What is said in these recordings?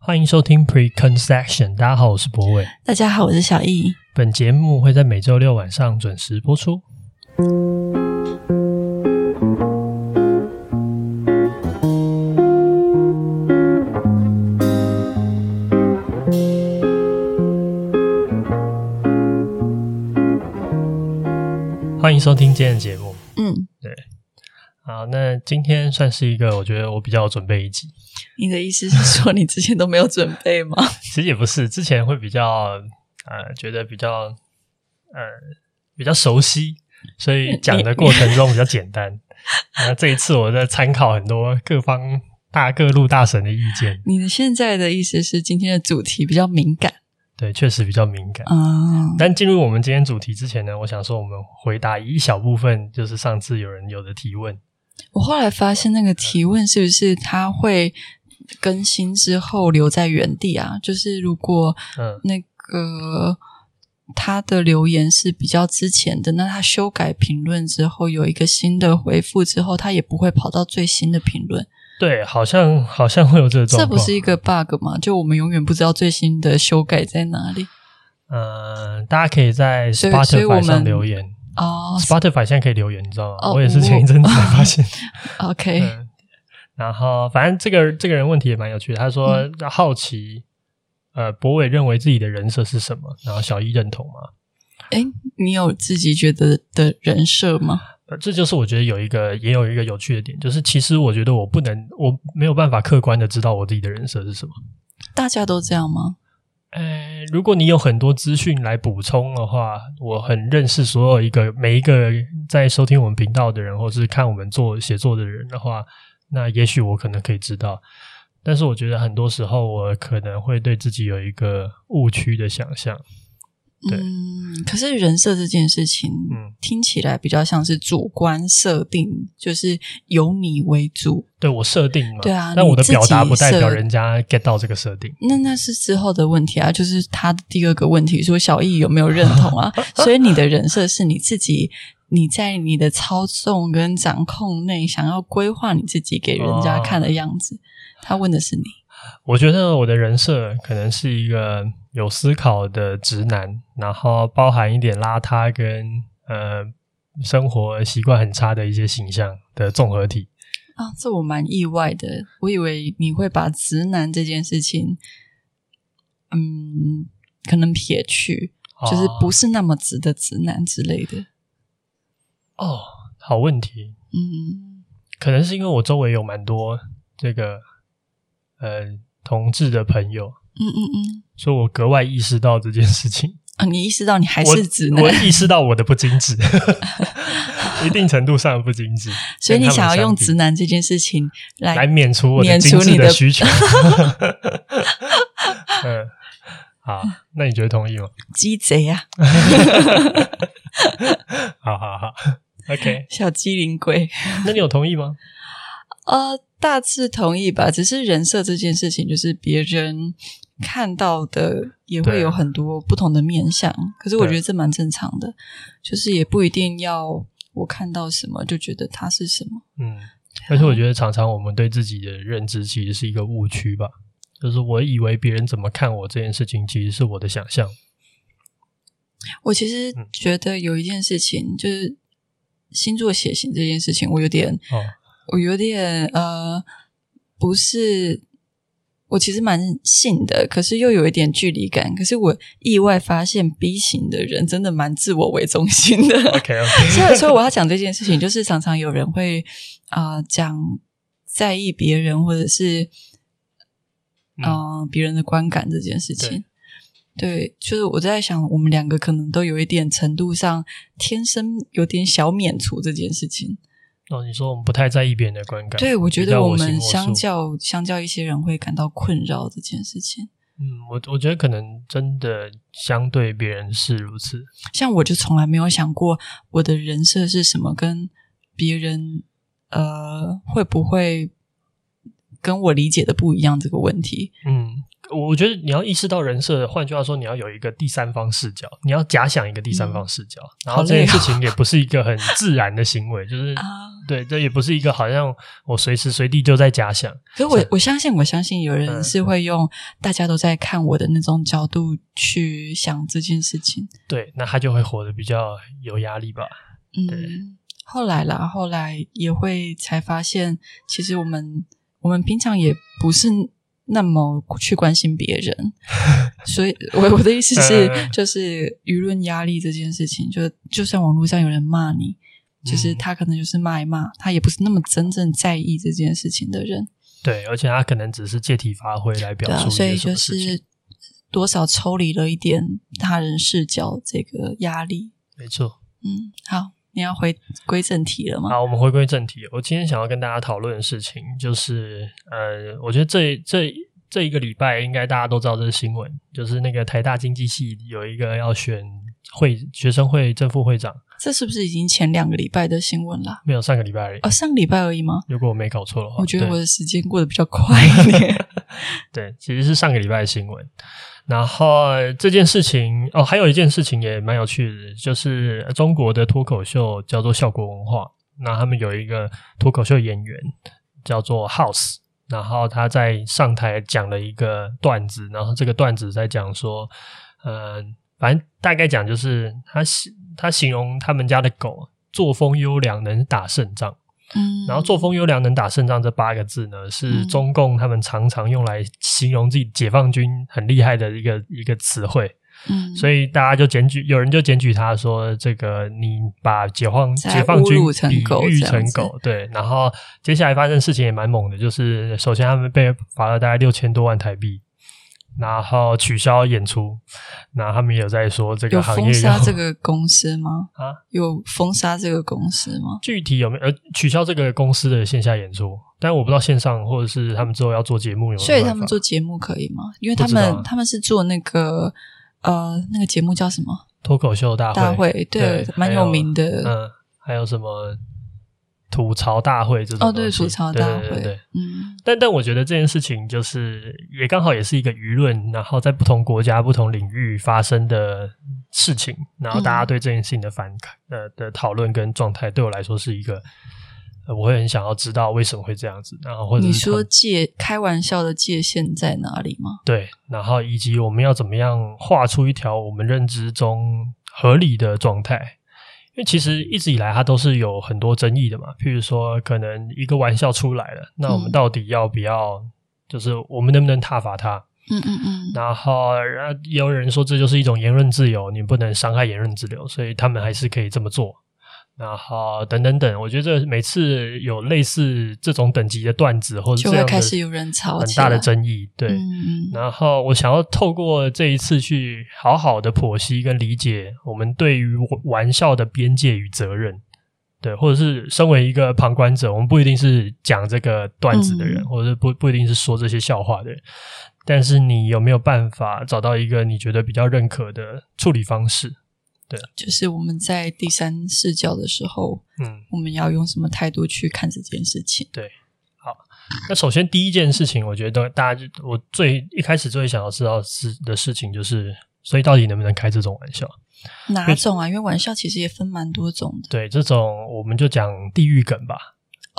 欢迎收听 Preconception，大家好，我是博伟。大家好，我是小易。本节目会在每周六晚上准时播出。欢迎收听今天的节目。嗯，对。好，那今天算是一个我觉得我比较有准备一集。你的意思是说你之前都没有准备吗？其实也不是，之前会比较呃觉得比较呃比较熟悉，所以讲的过程中比较简单。那这一次我在参考很多各方大各路大神的意见。你的现在的意思是今天的主题比较敏感？对，确实比较敏感。嗯，但进入我们今天主题之前呢，我想说我们回答一小部分，就是上次有人有的提问。我后来发现，那个提问是不是他会更新之后留在原地啊？就是如果那个他的留言是比较之前的，那他修改评论之后有一个新的回复之后，他也不会跑到最新的评论。对，好像好像会有这种，这不是一个 bug 吗？就我们永远不知道最新的修改在哪里。嗯、呃，大家可以在 Spotify 上留言。哦、oh,，Spotify 现在可以留言，你知道吗？Oh, 我也是前一阵子才发现。OK，、嗯、然后反正这个这个人问题也蛮有趣的，他说、嗯、好奇，呃，博伟认为自己的人设是什么？然后小一认同吗？哎，你有自己觉得的人设吗？呃，这就是我觉得有一个也有一个有趣的点，就是其实我觉得我不能，我没有办法客观的知道我自己的人设是什么。大家都这样吗？呃，如果你有很多资讯来补充的话，我很认识所有一个每一个在收听我们频道的人，或是看我们做写作的人的话，那也许我可能可以知道。但是我觉得很多时候，我可能会对自己有一个误区的想象。对，嗯，可是人设这件事情，嗯，听起来比较像是主观设定，就是由你为主。对，我设定嘛，对啊，但我的表达不代表人家 get 到这个设定。那那是之后的问题啊，就是他的第二个问题，说小易有没有认同啊？所以你的人设是你自己，你在你的操纵跟掌控内，想要规划你自己给人家看的样子。哦，他问的是你。我觉得我的人设可能是一个有思考的直男，然后包含一点邋遢跟呃生活习惯很差的一些形象的综合体。啊，这我蛮意外的。我以为你会把直男这件事情，嗯，可能撇去，哦，就是不是那么直的直男之类的。哦，好问题。嗯，可能是因为我周围有蛮多这个。呃，同志的朋友，嗯嗯嗯，所以我格外意识到这件事情啊。你意识到你还是直男，我，我意识到我的不精致，一定程度上的不精致，所以你想要用直男这件事情来来免除我的精致的需求。嗯，好，那你觉得同意吗？鸡贼啊！好好好，OK，小机灵鬼，那你有同意吗？呃。大致同意吧，只是人设这件事情，就是别人看到的也会有很多不同的面相。可是我觉得这蛮正常的，就是也不一定要我看到什么就觉得它是什么。嗯，而且我觉得常常我们对自己的认知其实是一个误区吧，就是我以为别人怎么看我这件事情，其实是我的想象。我其实觉得有一件事情，就是星座血型这件事情，我有点哦。我有点呃，不是，我其实蛮信的，可是又有一点距离感。可是我意外发现 B 型的人真的蛮自我为中心的。OK 所以说我要讲这件事情，就是常常有人会啊、呃、讲在意别人或者是嗯、呃、别人的观感这件事情。对，就是我在想，我们两个可能都有一点程度上天生有点小免除这件事情。哦，你说我们不太在意别人的观感，对，我觉得我们相较相较一些人会感到困扰这件事情。嗯，我我觉得可能真的相对别人是如此。像我就从来没有想过我的人设是什么，跟别人呃会不会跟我理解的不一样这个问题。嗯，我觉得你要意识到人设，换句话说，你要有一个第三方视角，你要假想一个第三方视角，嗯、然后这件事情也不是一个很自然的行为，就是、啊、对，这也不是一个好像我随时随地就在假想。可是我我相信，我相信有人是会用大家都在看我的那种角度去想这件事情。对，那他就会活得比较有压力吧。嗯，后来啦，后来也会才发现，其实我们我们平常也不是。那么去关心别人，所以我我的意思是，就是舆论压力这件事情，就就算网络上有人骂你，就是他可能就是骂一骂，他也不是那么真正在意这件事情的人。对，而且他可能只是借题发挥来表述，啊，所以就是多少抽离了一点他人视角这个压力。没错，嗯，好。你要回归正题了吗？好，我们回归正题。我今天想要跟大家讨论的事情，就是呃，我觉得这这这一个礼拜，应该大家都知道这个新闻，就是那个台大经济系有一个要选会学生会正副会长。这是不是已经前两个礼拜的新闻了？没有，上个礼拜而已。哦，上个礼拜而已吗？如果我没搞错的话，我觉得我的时间过得比较快一点。对，其实是上个礼拜的新闻。然后这件事情哦，还有一件事情也蛮有趣的，就是中国的脱口秀叫做效果文化。那他们有一个脱口秀演员叫做 House，然后他在上台讲了一个段子，然后这个段子在讲说，嗯、呃，反正大概讲就是他形他形容他们家的狗作风优良，能打胜仗。嗯，然后作风优良能打胜仗这八个字呢，是中共他们常常用来形容自己解放军很厉害的一个一个词汇。嗯，所以大家就检举，有人就检举他说：“这个你把解放解放军比喻成狗。”对，然后接下来发生事情也蛮猛的，就是首先他们被罚了大概六千多万台币。然后取消演出，那他们也有在说这个行业有封杀这个公司吗？啊，有封杀这个公司吗？具体有没有呃取消这个公司的线下演出？但我不知道线上或者是他们之后要做节目有没有。所以他们做节目可以吗？因为他们他们是做那个呃那个节目叫什么？脱口秀大会。大会对，对蛮有名的。嗯，还有什么？吐槽大会这种哦，对，吐槽大会，对对对，嗯，但但我觉得这件事情就是也刚好也是一个舆论，然后在不同国家、不同领域发生的事情，然后大家对这件事情的反感、嗯、呃的讨论跟状态，对我来说是一个，呃，我会很想要知道为什么会这样子，然后或者你说界开玩笑的界限在哪里吗？对，然后以及我们要怎么样画出一条我们认知中合理的状态。因为其实一直以来，它都是有很多争议的嘛。譬如说，可能一个玩笑出来了，那我们到底要不要？嗯、就是我们能不能挞伐它？嗯嗯嗯。然后，也有人说这就是一种言论自由，你不能伤害言论自由，所以他们还是可以这么做。然后等等等，我觉得每次有类似这种等级的段子，或者就会开始有人吵，很大的争议，对。嗯、然后我想要透过这一次去好好的剖析跟理解我们对于玩笑的边界与责任，对，或者是身为一个旁观者，我们不一定是讲这个段子的人，嗯、或者是不不一定是说这些笑话的人，但是你有没有办法找到一个你觉得比较认可的处理方式？对，就是我们在第三视角的时候，嗯，我们要用什么态度去看这件事情？对，好，那首先第一件事情，我觉得大家就我最一开始最想要知道是的事情，就是所以到底能不能开这种玩笑？哪种啊？因为玩笑其实也分蛮多种的。对，这种我们就讲地狱梗吧。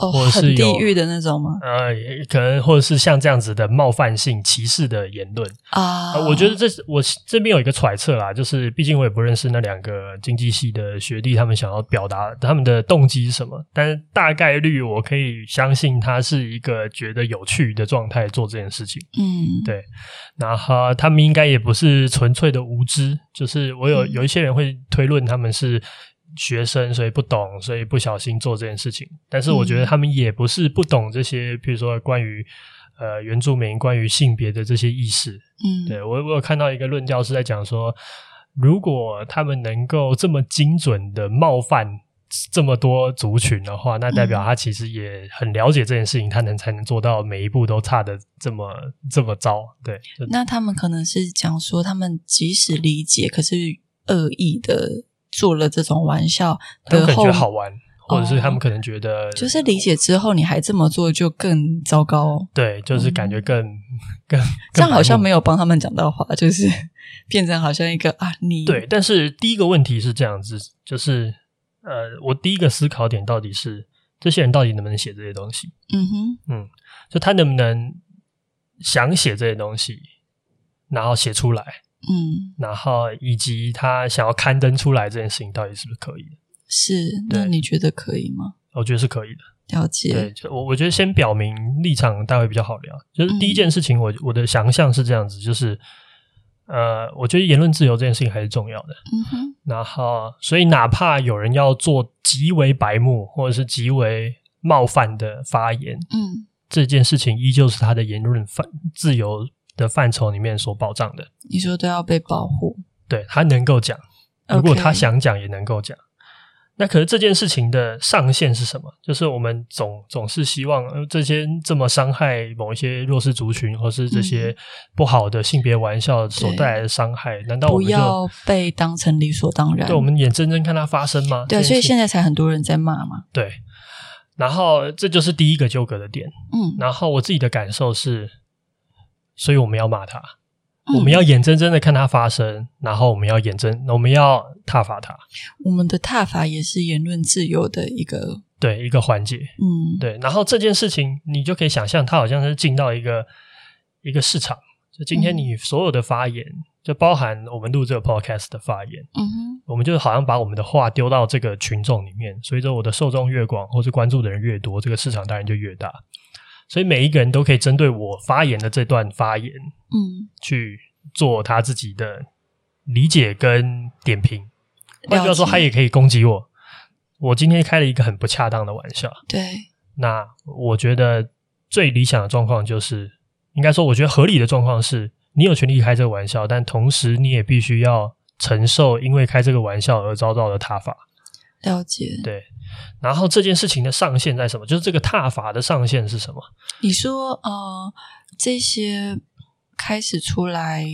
哦，或者是很地域的那种吗？呃，可能或者是像这样子的冒犯性、歧视的言论啊、呃。我觉得这是我这边有一个揣测啦，就是毕竟我也不认识那两个经济系的学弟，他们想要表达他们的动机是什么。但是大概率我可以相信，他是一个觉得有趣的状态做这件事情。嗯，对。然后他们应该也不是纯粹的无知，就是我有有一些人会推论他们是。学生，所以不懂，所以不小心做这件事情。但是我觉得他们也不是不懂这些，比如说关于呃原住民、关于性别的这些意识。嗯，对，我我有看到一个论调是在讲说，如果他们能够这么精准的冒犯这么多族群的话，那代表他其实也很了解这件事情，他能才能做到每一步都差的这么这么糟。对，那他们可能是讲说，他们即使理解，可是恶意的。做了这种玩笑的后，觉得好玩，或者是他们可能觉得，就是理解之后你还这么做，就更糟糕。对，就是感觉更、嗯、更，更这样好像没有帮他们讲到话，就是 变成好像一个啊，你对。但是第一个问题是这样子，就是呃，我第一个思考点到底是这些人到底能不能写这些东西？嗯哼，嗯，就他能不能想写这些东西，然后写出来？嗯，然后以及他想要刊登出来这件事情，到底是不是可以的？是，那你觉得可以吗？我觉得是可以的。了解。对，就我我觉得先表明立场，待会比较好聊。就是第一件事情我，我、嗯、我的想象是这样子，就是呃，我觉得言论自由这件事情还是重要的。嗯哼。然后，所以哪怕有人要做极为白目或者是极为冒犯的发言，嗯，这件事情依旧是他的言论范自由的范畴里面所保障的，你说都要被保护，对，他能够讲，如果他想讲也能够讲。那可是这件事情的上限是什么？就是我们总总是希望这些这么伤害某一些弱势族群，或是这些不好的性别玩笑所带来的伤害，难道我们不要被当成理所当然？对，我们眼睁睁看它发生吗？对，所以现在才很多人在骂嘛。对，然后这就是第一个纠葛的点。嗯，然后我自己的感受是。所以我们要骂他，嗯，我们要眼睁睁的看他发生，然后我们要眼睁，我们要挞伐他。我们的挞伐也是言论自由的一个对一个环节，嗯，对。然后这件事情，你就可以想象，它好像是进到一个一个市场。就今天你所有的发言，嗯，就包含我们录这个 podcast 的发言，嗯哼，我们就好像把我们的话丢到这个群众里面，随着我的受众越广，或是关注的人越多，这个市场当然就越大。所以每一个人都可以针对我发言的这段发言，嗯，去做他自己的理解跟点评。换句话说，他也可以攻击我。我今天开了一个很不恰当的玩笑，对。那我觉得最理想的状况就是，应该说，我觉得合理的状况是，你有权利开这个玩笑，但同时你也必须要承受因为开这个玩笑而遭到的挞伐。了解，对。然后这件事情的上限在什么？就是这个踏法的上限是什么？你说，呃，这些开始出来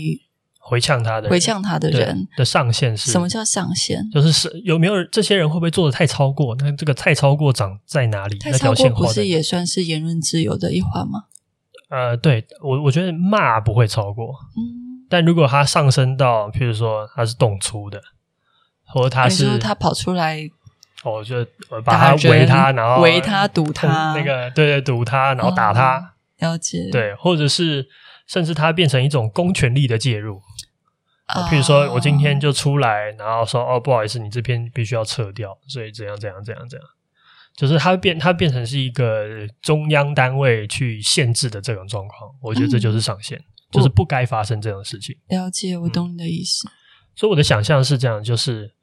回呛他的、回呛他的人的上限是？什么叫上限？就是是有没有这些人会不会做的太超过？那这个太超过长在哪里？太超过不是也算是言论自由的一环吗？呃，对我我觉得骂不会超过，嗯，但如果它上升到，譬如说它是动粗的，或者他是他跑出来。哦，就把他围他，然后围他堵他，那个对对堵他，然后打他。哦，了解。对，或者是甚至他变成一种公权力的介入。啊，譬如说我今天就出来，然后说哦，不好意思，你这篇必须要撤掉，所以怎样怎样怎样怎样，就是他变他变成是一个中央单位去限制的这种状况。我觉得这就是上限，嗯，就是不该发生这种事情。了解，我懂你的意思。嗯，所以我的想象是这样，就是。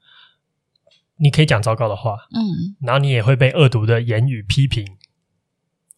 你可以讲糟糕的话，嗯，然后你也会被恶毒的言语批评，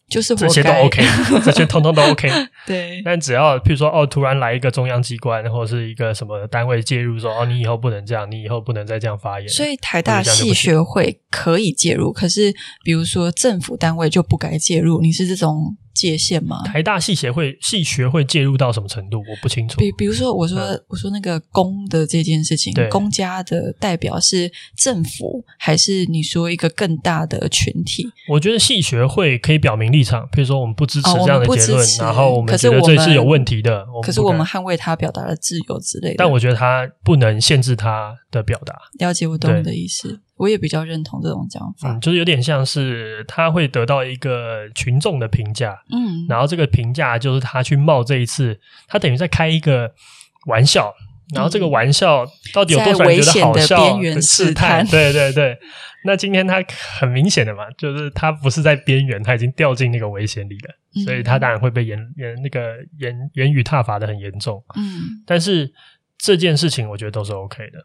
就是这些都 OK，这些通通都 OK。对，但只要譬如说哦，突然来一个中央机关或者是一个什么单位介入说，说哦，你以后不能这样，你以后不能再这样发言。所以台大系学会可以介入，可是比如说政府单位就不该介入。你是这种？界限吗？台大系协会系学会介入到什么程度？我不清楚。比比如说，我说、嗯、我说那个公的这件事情，公家的代表是政府，还是你说一个更大的群体？我觉得系学会可以表明立场，比如说我们不支持这样的结论，然后我们觉得这是有问题的。可是我们捍卫他表达的自由之类的。但我觉得他不能限制他的表达。了解，我懂你的意思。我也比较认同这种讲法，嗯，就是有点像是他会得到一个群众的评价，嗯，然后这个评价就是他去冒这一次，他等于在开一个玩笑，然后这个玩笑到底有多少人觉得好笑？边缘试探，对对对。那今天他很明显的嘛，就是他不是在边缘，他已经掉进那个危险里了，嗯，所以他当然会被言言那个言言语挞伐的很严重，嗯，但是。这件事情我觉得都是 OK 的，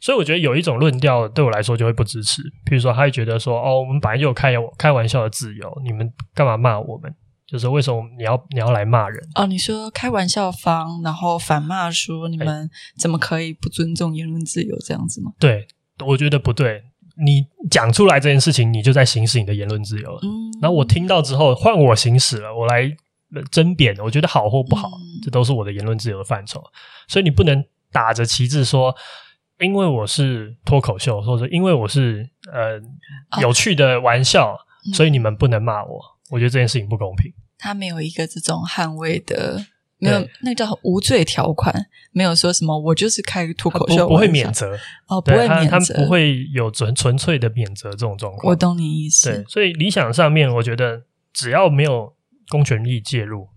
所以我觉得有一种论调对我来说就会不支持，比如说他会觉得说哦，我们本来就有开开玩笑的自由，你们干嘛骂我们？就是为什么你要你要来骂人？哦，你说开玩笑方，然后反骂说你们怎么可以不尊重言论自由这样子吗？对，我觉得不对。你讲出来这件事情，你就在行使你的言论自由了。嗯，然后我听到之后，换我行使了，我来。争辩，我觉得好或不好，嗯，这都是我的言论自由的范畴。所以你不能打着旗帜说因为我是脱口秀，或者因为我是呃有趣的玩笑，哦、所以你们不能骂我。嗯、我觉得这件事情不公平。他没有一个这种捍卫的，没有那个叫无罪条款，没有说什么我就是开脱口秀，不会免责哦，不会免责，他们不会有纯纯粹的免责这种状况。我懂你意思。对，所以理想上面，我觉得只要没有公权力介入。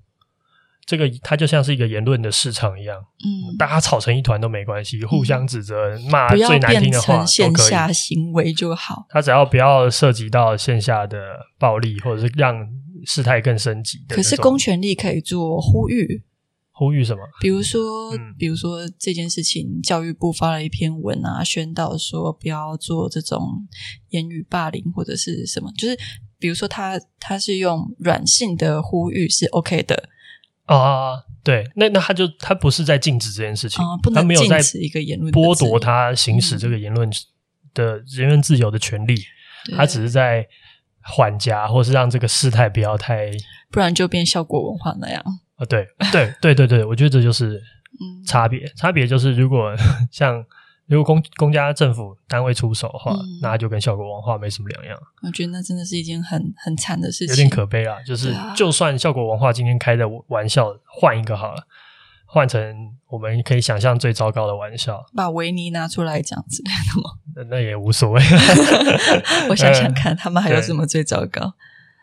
这个它就像是一个言论的市场一样，嗯，大家吵成一团都没关系，嗯、互相指责、骂最难听的话都可以。线下行为就好。他只要不要涉及到线下的暴力，或者是让事态更升级。可是公权力可以做呼吁，呼吁什么？比如说，嗯、比如说这件事情，教育部发了一篇文啊，宣导说不要做这种言语霸凌或者是什么，就是比如说他他是用软性的呼吁是 OK 的。啊，对，那那他就他不是在禁止这件事情，啊、不能他没有在一个言论剥夺他行使这个言论的言论自由的权利，嗯、他只是在缓颊，或是让这个事态不要太，不然就变效果文化那样。啊，对对对对对，我觉得这就是差别，嗯、差别就是如果 像。如果公公家政府单位出手的话，嗯、那就跟效果文化没什么两样。我觉得那真的是一件很很惨的事情，有点可悲啊。就是就算效果文化今天开的玩笑换一个好了，换成我们可以想象最糟糕的玩笑，把维尼拿出来讲之类的吗？那，那也无所谓。我想想看，他们还有什么最糟糕？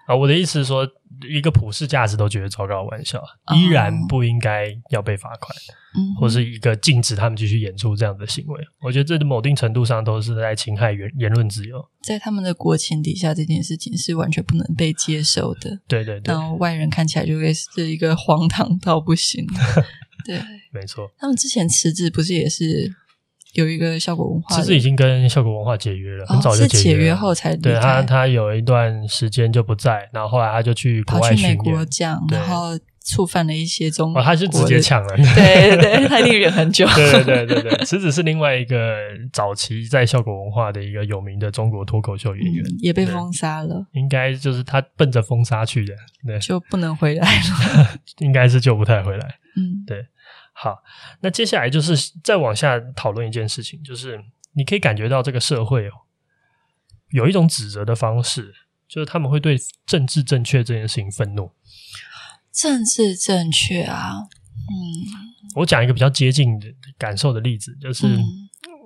啊，我的意思是说，一个普世价值都觉得糟糕的玩笑，依然不应该要被罚款，嗯，或是一个禁止他们继续演出这样的行为。我觉得这某定程度上都是在侵害言言论自由。在他们的国情底下，这件事情是完全不能被接受的。对对对，然后外人看起来就会是一个荒唐到不行。对，没错。他们之前辞职不是也是？有一个效果文化，其实已经跟效果文化解约了，很早就解约。哦、解约后才对他，他有一段时间就不在，然后后来他就去国外跑去美国这样然后触犯了一些中国、哦，他是直接抢了，对对对，他一定忍很久。对对对对对，池子是另外一个早期在效果文化的一个有名的中国脱口秀演员，嗯、也被封杀了。应该就是他奔着封杀去的，对，就不能回来了，应该是救不太回来。嗯，对。好，那接下来就是再往下讨论一件事情，就是你可以感觉到这个社会哦有一种指责的方式，就是他们会对政治正确这件事情愤怒。政治正确啊，嗯，我讲一个比较接近的感受的例子，就是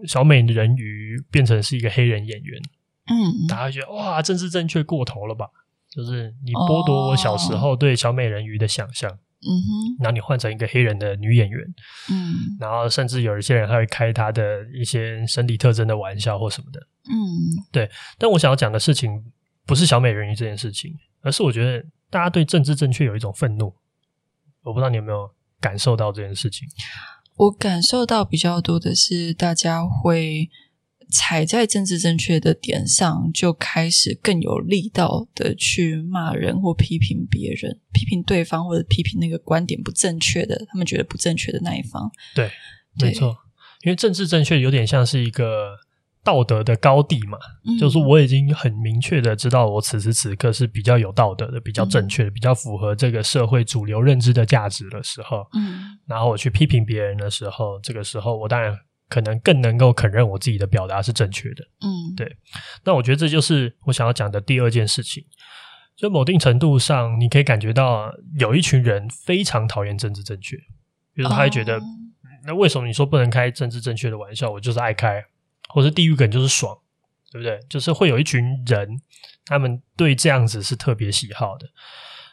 小美人鱼变成是一个黑人演员，嗯，大家觉得哇，政治正确过头了吧？就是你剥夺我小时候对小美人鱼的想象。嗯哼，然后你换成一个黑人的女演员，嗯，然后甚至有一些人还会开她的一些身体特征的玩笑或什么的，嗯，对。但我想要讲的事情不是小美人鱼这件事情，而是我觉得大家对政治正确有一种愤怒。我不知道你有没有感受到这件事情？我感受到比较多的是大家会。踩在政治正确的点上，就开始更有力道的去骂人或批评别人，批评对方或者批评那个观点不正确的，他们觉得不正确的那一方。对，没错，因为政治正确有点像是一个道德的高地嘛，嗯、就是我已经很明确的知道我此时此刻是比较有道德的、比较正确的、嗯、比较符合这个社会主流认知的价值的时候，嗯，然后我去批评别人的时候，这个时候我当然。可能更能够肯认我自己的表达是正确的，嗯，对。那我觉得这就是我想要讲的第二件事情。就某定程度上，你可以感觉到有一群人非常讨厌政治正确，比如他会觉得，哦、那为什么你说不能开政治正确的玩笑？我就是爱开，或是地狱梗就是爽，对不对？就是会有一群人，他们对这样子是特别喜好的。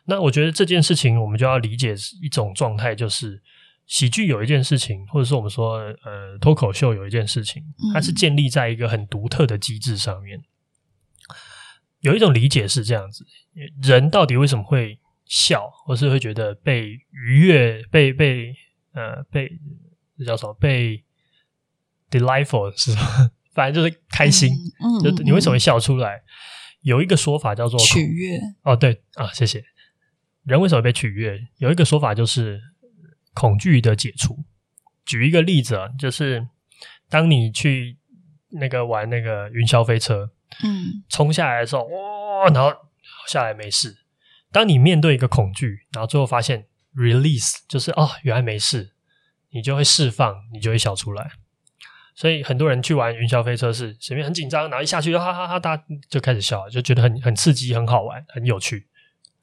那我觉得这件事情，我们就要理解一种状态，就是。喜剧有一件事情，或者是我们说，呃，脱口秀有一件事情，它是建立在一个很独特的机制上面。嗯、有一种理解是这样子：人到底为什么会笑，或是会觉得被愉悦、被被呃被这叫什么？被 delightful 是吧？反正就是开心。嗯，嗯就你为什么会笑出来？有一个说法叫做取悦。哦，对啊，谢谢。人为什么被取悦？有一个说法就是。恐惧的解除。举一个例子啊，就是当你去那个玩那个云霄飞车，嗯，冲下来的时候，哇，然后下来没事。当你面对一个恐惧，然后最后发现 release，就是哦，原来没事，你就会释放，你就会笑出来。所以很多人去玩云霄飞车是前面很紧张，然后一下去就哈哈哈，大家就开始笑，就觉得很很刺激、很好玩、很有趣。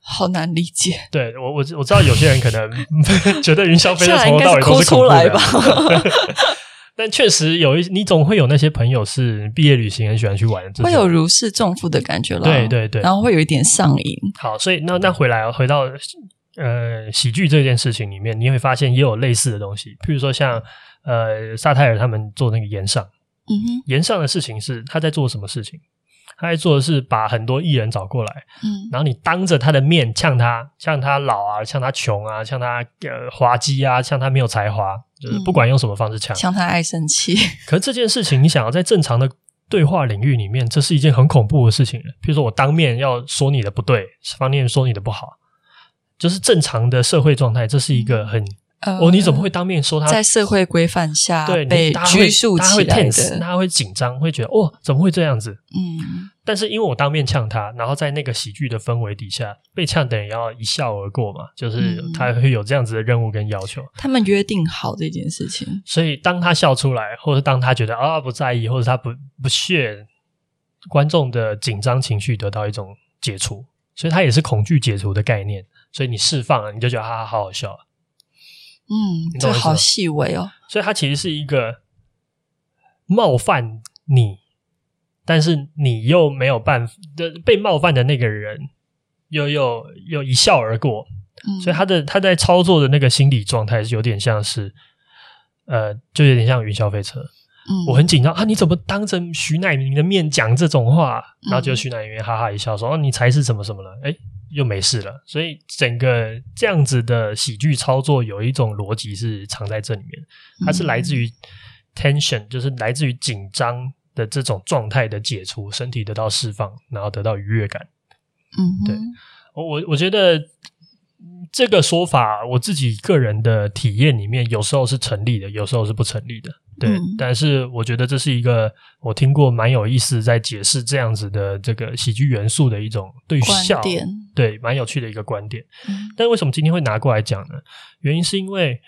好难理解。对我我我知道有些人可能 觉得云霄飞车从头到尾都是恐怖的，但确实有一你总会有那些朋友是毕业旅行很喜欢去玩，会有如释重负的感觉了。对对对，然后会有一点上瘾。好，所以那那回来回到呃喜剧这件事情里面，你会发现也有类似的东西，譬如说像呃萨泰尔他们做那个岩上，嗯哼，岩上的事情是他在做什么事情？他在做的是把很多艺人找过来，嗯，然后你当着他的面呛他，呛他老啊，呛他穷啊，呛他呃滑稽啊，呛他没有才华，就是不管用什么方式呛，呛他爱生气。可是这件事情，你想要在正常的对话领域里面，这是一件很恐怖的事情。比如说，我当面要说你的不对，方面说你的不好，就是正常的社会状态，这是一个很。呃、哦，你怎么会当面说他在社会规范下对被拘束起来的？他会 tense，他会紧张，会觉得哦，怎么会这样子？嗯，但是因为我当面呛他，然后在那个喜剧的氛围底下，被呛等于要一笑而过嘛，就是他会有这样子的任务跟要求。他们约定好这件事情，所以当他笑出来，或者当他觉得啊、哦、不在意，或者他不不屑，观众的紧张情绪得到一种解除，所以他也是恐惧解除的概念。所以你释放了，你就觉得哈哈好好笑。嗯，这好细微哦。所以它其实是一个冒犯你，但是你又没有办法的被冒犯的那个人又又又一笑而过。嗯，所以他的他在操作的那个心理状态是有点像是，呃，就有点像云霄飞车。嗯，我很紧张啊！你怎么当着徐乃明的面讲这种话？然后就徐乃明哈哈一笑说：“哦，你才是什么什么了？”哎又没事了，所以整个这样子的喜剧操作有一种逻辑是藏在这里面，它是来自于 tension，就是来自于紧张的这种状态的解除，身体得到释放，然后得到愉悦感。嗯，对，我我觉得这个说法，我自己个人的体验里面，有时候是成立的，有时候是不成立的。对，嗯、但是我觉得这是一个我听过蛮有意思，在解释这样子的这个喜剧元素的一种对笑，对，蛮有趣的一个观点。嗯、但为什么今天会拿过来讲呢？原因是因为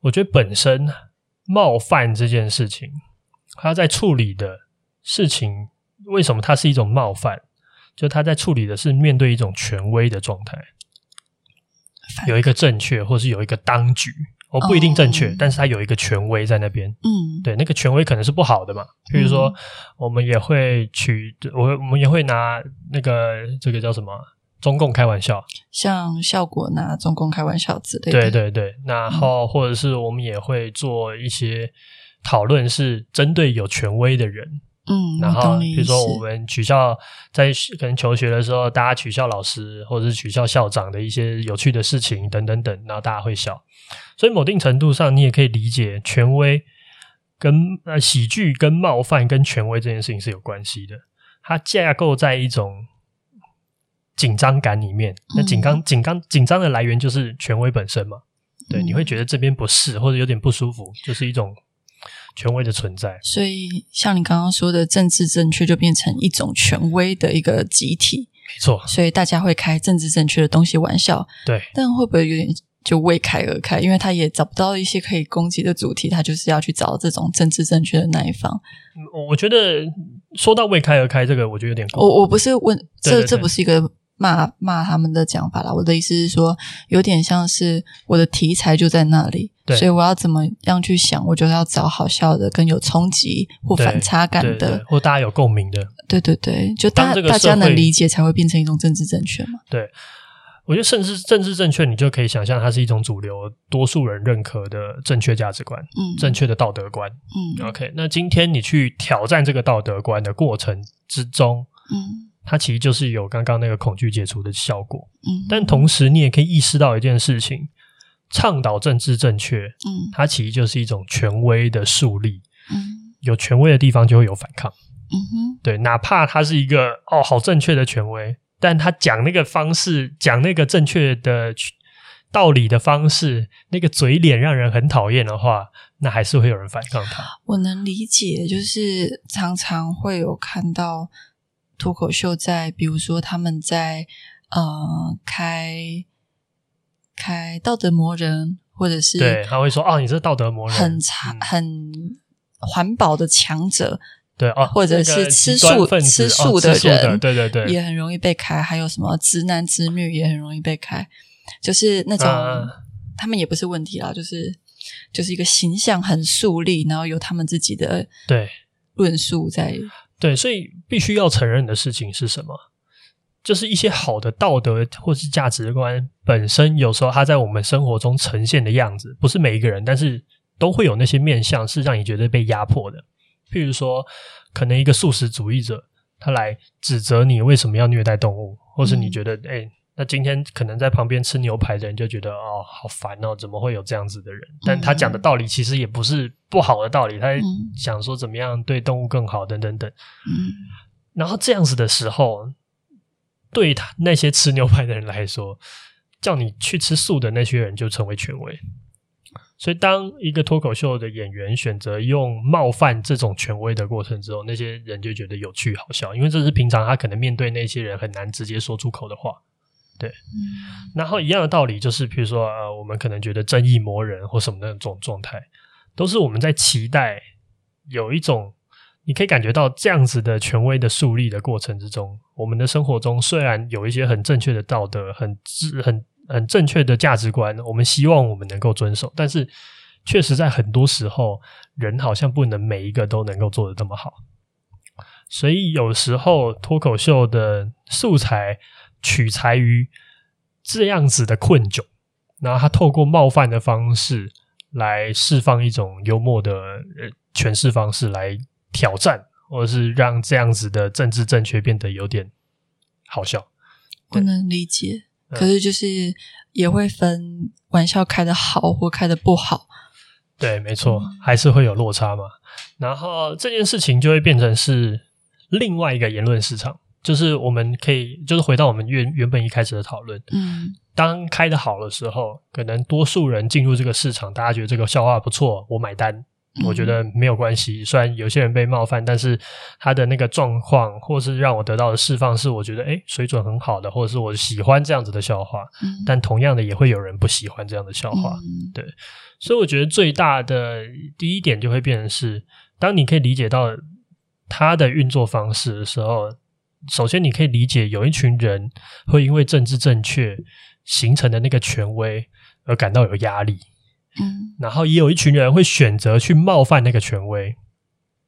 我觉得本身冒犯这件事情，他在处理的事情，为什么它是一种冒犯？就他在处理的是面对一种权威的状态，有一个正确，或是有一个当局。我不一定正确，oh, 但是他有一个权威在那边。嗯，对，那个权威可能是不好的嘛。比如说，我们也会取，我我们也会拿那个这个叫什么中共开玩笑，像效果拿中共开玩笑之类的。对对对，然后或者是我们也会做一些讨论，是针对有权威的人。嗯，然后比如说我们取笑在可能求学的时候，大家取笑老师或者是取笑校长的一些有趣的事情等等等，然后大家会笑。所以某定程度上，你也可以理解权威跟呃喜剧跟冒犯跟权威这件事情是有关系的。它架构在一种紧张感里面，那紧张紧张紧张的来源就是权威本身嘛。对，你会觉得这边不适或者有点不舒服，就是一种。权威的存在，所以像你刚刚说的政治正确，就变成一种权威的一个集体，没错。所以大家会开政治正确的东西玩笑，对。但会不会有点就为开而开？因为他也找不到一些可以攻击的主题，他就是要去找这种政治正确的那一方。我觉得说到为开而开，这个我觉得有点。我我不是问，这这不是一个。骂骂他们的讲法啦，我的意思是说，有点像是我的题材就在那里，对所以我要怎么样去想？我觉得要找好笑的、跟有冲击或反差感的，对对对，或大家有共鸣的。对对对，就大大家能理解才会变成一种政治正确嘛。对，我觉得甚至政治正确，你就可以想象它是一种主流多数人认可的正确价值观，嗯，正确的道德观，嗯。OK，那今天你去挑战这个道德观的过程之中，嗯。它其实就是有刚刚那个恐惧解除的效果，嗯，但同时你也可以意识到一件事情：倡导政治正确，嗯，它其实就是一种权威的树立，嗯，有权威的地方就会有反抗，嗯哼，对，哪怕他是一个哦好正确的权威，但他讲那个方式，讲那个正确的道理的方式，那个嘴脸让人很讨厌的话，那还是会有人反抗他。我能理解，就是常常会有看到。脱口秀在，比如说他们在呃开开道德魔人，或者是对，他会说哦，你是道德魔人，很差很环保的强者，对啊，或者是吃素吃素的人，对对对，也很容易被开。还有什么直男直女也很容易被开，就是那种他们也不是问题啦，就是就是一个形象很树立，然后有他们自己的对论述在。对，所以必须要承认的事情是什么？就是一些好的道德或是价值观本身，有时候它在我们生活中呈现的样子，不是每一个人，但是都会有那些面相是让你觉得被压迫的。譬如说，可能一个素食主义者，他来指责你为什么要虐待动物，或是你觉得，哎、嗯，那今天可能在旁边吃牛排的人就觉得，哦，好烦哦，怎么会有这样子的人？但他讲的道理其实也不是不好的道理，他想说怎么样对动物更好，等等等。嗯，然后这样子的时候。对他那些吃牛排的人来说，叫你去吃素的那些人就成为权威。所以，当一个脱口秀的演员选择用冒犯这种权威的过程之后，那些人就觉得有趣好笑，因为这是平常他可能面对那些人很难直接说出口的话。对，嗯、然后一样的道理就是，比如说呃，我们可能觉得正义魔人或什么那种状态，都是我们在期待有一种。你可以感觉到这样子的权威的树立的过程之中，我们的生活中虽然有一些很正确的道德、很很很正确的价值观，我们希望我们能够遵守，但是确实在很多时候，人好像不能每一个都能够做得这么好。所以有时候脱口秀的素材取材于这样子的困窘，然后他透过冒犯的方式来释放一种幽默的诠释方式来。挑战，或者是让这样子的政治正确变得有点好笑，不能理解。可是就是也会分玩笑开得好或开得不好。对，没错，还是会有落差嘛。然后这件事情就会变成是另外一个言论市场，就是我们可以就是回到我们原原本一开始的讨论。嗯，当开得好的时候，可能多数人进入这个市场，大家觉得这个笑话不错，我买单。我觉得没有关系，虽然有些人被冒犯，但是他的那个状况，或是让我得到的释放，是我觉得诶水准很好的，或者是我喜欢这样子的笑话。嗯，但同样的，也会有人不喜欢这样的笑话。嗯，对，所以我觉得最大的第一点就会变成是，当你可以理解到他的运作方式的时候，首先你可以理解有一群人会因为政治正确形成的那个权威而感到有压力。嗯，然后也有一群人会选择去冒犯那个权威，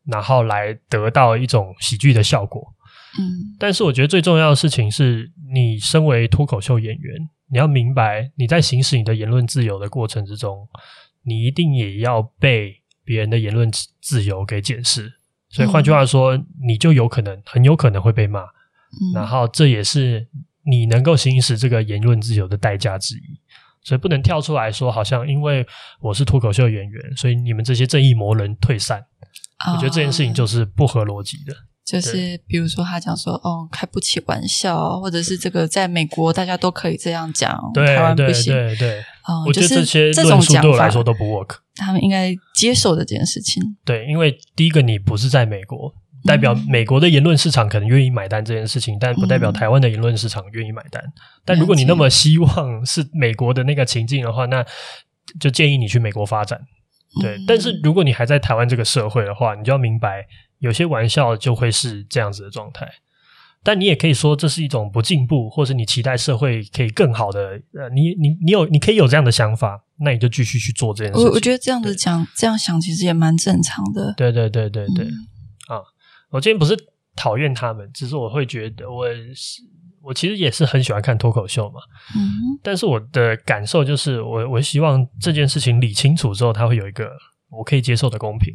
然后来得到一种喜剧的效果。嗯，但是我觉得最重要的事情是，你身为脱口秀演员，你要明白你在行使你的言论自由的过程之中，你一定也要被别人的言论自由给检视。所以换句话说，嗯，你就有可能，很有可能会被骂。嗯，然后这也是你能够行使这个言论自由的代价之一。所以不能跳出来说，好像因为我是脱口秀演员，所以你们这些正义魔人退散。Oh, 我觉得这件事情就是不合逻辑的。就是比如说他讲说，哦，开不起玩笑，或者是这个在美国大家都可以这样讲，对台湾不行。对对对，嗯，我觉得这些论述对我来说都不 work。他们应该接受这件事情。对，因为第一个你不是在美国。代表美国的言论市场可能愿意买单这件事情，但不代表台湾的言论市场愿意买单。但如果你那么希望是美国的那个情境的话，那就建议你去美国发展。对，但是如果你还在台湾这个社会的话，你就要明白，有些玩笑就会是这样子的状态。但你也可以说这是一种不进步，或是你期待社会可以更好的。呃，你你你有你可以有这样的想法，那你就继续去做这件事情。我我觉得这样子讲，这样想其实也蛮正常的。对对对对对。嗯我今天不是讨厌他们，只是我会觉得我是我其实也是很喜欢看脱口秀嘛。嗯，但是我的感受就是我，我我希望这件事情理清楚之后，它会有一个我可以接受的公平。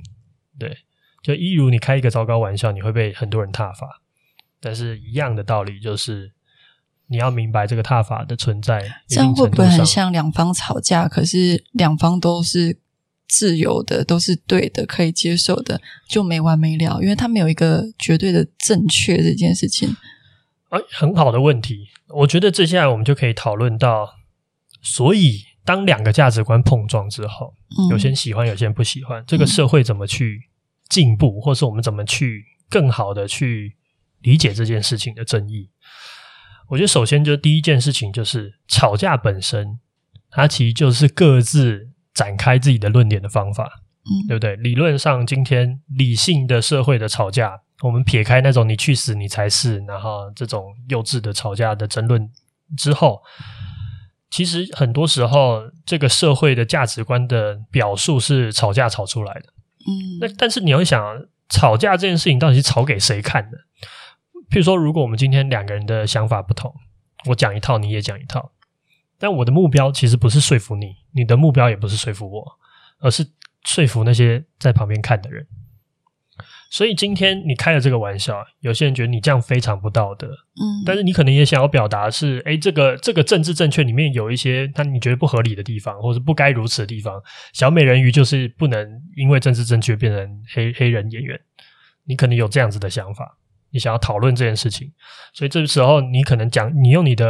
对，就一如你开一个糟糕玩笑，你会被很多人踏伐，但是一样的道理就是你要明白这个踏法的存在。这样会不会很像两方吵架？可是两方都是。自由的都是对的，可以接受的，就没完没了，因为他没有一个绝对的正确这件事情。哎，很好的问题，我觉得接下来我们就可以讨论到，所以当两个价值观碰撞之后，嗯、有些人喜欢，有些人不喜欢，这个社会怎么去进步，嗯、或是我们怎么去更好的去理解这件事情的争议？我觉得首先就第一件事情就是吵架本身，它其实就是各自。展开自己的论点的方法，嗯，对不对？理论上，今天理性的社会的吵架，我们撇开那种“你去死，你才是”，然后这种幼稚的吵架的争论之后，其实很多时候，这个社会的价值观的表述是吵架吵出来的。嗯，那但是你要想，吵架这件事情到底是吵给谁看的？譬如说，如果我们今天两个人的想法不同，我讲一套，你也讲一套。但我的目标其实不是说服你，你的目标也不是说服我，而是说服那些在旁边看的人。所以今天你开了这个玩笑，有些人觉得你这样非常不道德，嗯，但是你可能也想要表达的是，诶，这个这个政治正确里面有一些他你觉得不合理的地方，或是不该如此的地方。小美人鱼就是不能因为政治正确变成黑黑人演员，你可能有这样子的想法。你想要讨论这件事情，所以这个时候你可能讲，你用你的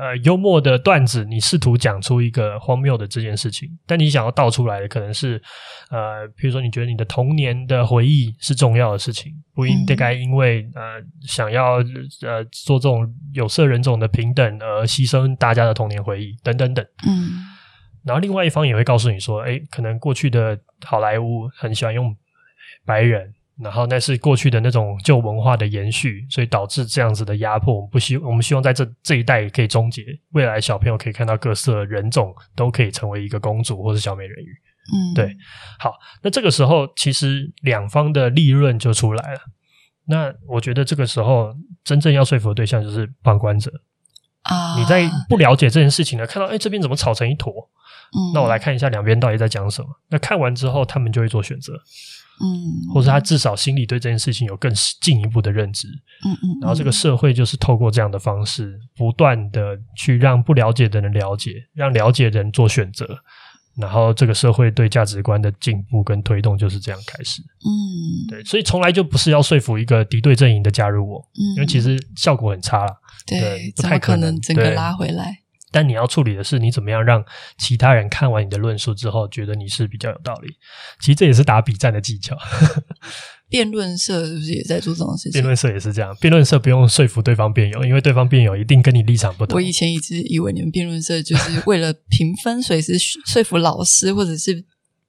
呃幽默的段子，你试图讲出一个荒谬的这件事情，但你想要道出来的可能是呃，比如说你觉得你的童年的回忆是重要的事情，不应该因为呃想要呃做这种有色人种的平等而牺牲大家的童年回忆等等等。嗯，然后另外一方也会告诉你说，哎，可能过去的好莱坞很喜欢用白人。然后那是过去的那种旧文化的延续，所以导致这样子的压迫。我们不希我们希望在这这一代也可以终结，未来小朋友可以看到各色人种都可以成为一个公主或是小美人鱼。嗯，对。好，那这个时候其实两方的利润就出来了。那我觉得这个时候真正要说服的对象就是旁观者啊。你在不了解这件事情呢，看到哎这边怎么吵成一坨？嗯，那我来看一下两边到底在讲什么。那看完之后，他们就会做选择。嗯，或者他至少心里对这件事情有更进一步的认知，嗯嗯，然后这个社会就是透过这样的方式，不断的去让不了解的人了解，让了解的人做选择，然后这个社会对价值观的进步跟推动就是这样开始。嗯，对，所以从来就不是要说服一个敌对阵营的加入我，嗯，因为其实效果很差了，对，对，不太可能整个拉回来。但你要处理的是，你怎么样让其他人看完你的论述之后，觉得你是比较有道理。其实这也是打比战的技巧。辩论社是不是也在做这种事情？辩论社也是这样，辩论社不用说服对方辩友，因为对方辩友一定跟你立场不同。我以前一直以为你们辩论社就是为了评分，所以是说服老师或者是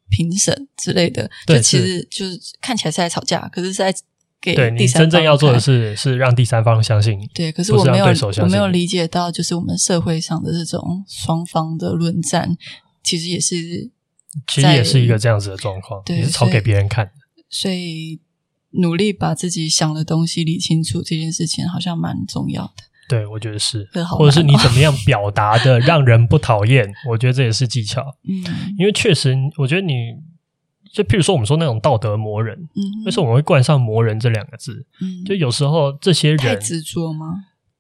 评审之类的。对，就其实就是看起来是在吵架，可是是在。给对，你真正要做的是是让第三方相信你。对，可是我没有我没有理解到，就是我们社会上的这种双方的论战，其实也是其实也是一个这样子的状况，对，也是炒给别人看。所以努力把自己想的东西理清楚，这件事情好像蛮重要的。对，我觉得是，哦、或者是你怎么样表达的让人不讨厌，我觉得这也是技巧。嗯，因为确实，我觉得你。就譬如说，我们说那种道德魔人，嗯，为什么我们会冠上“魔人”这两个字？嗯，就有时候这些人太执着吗？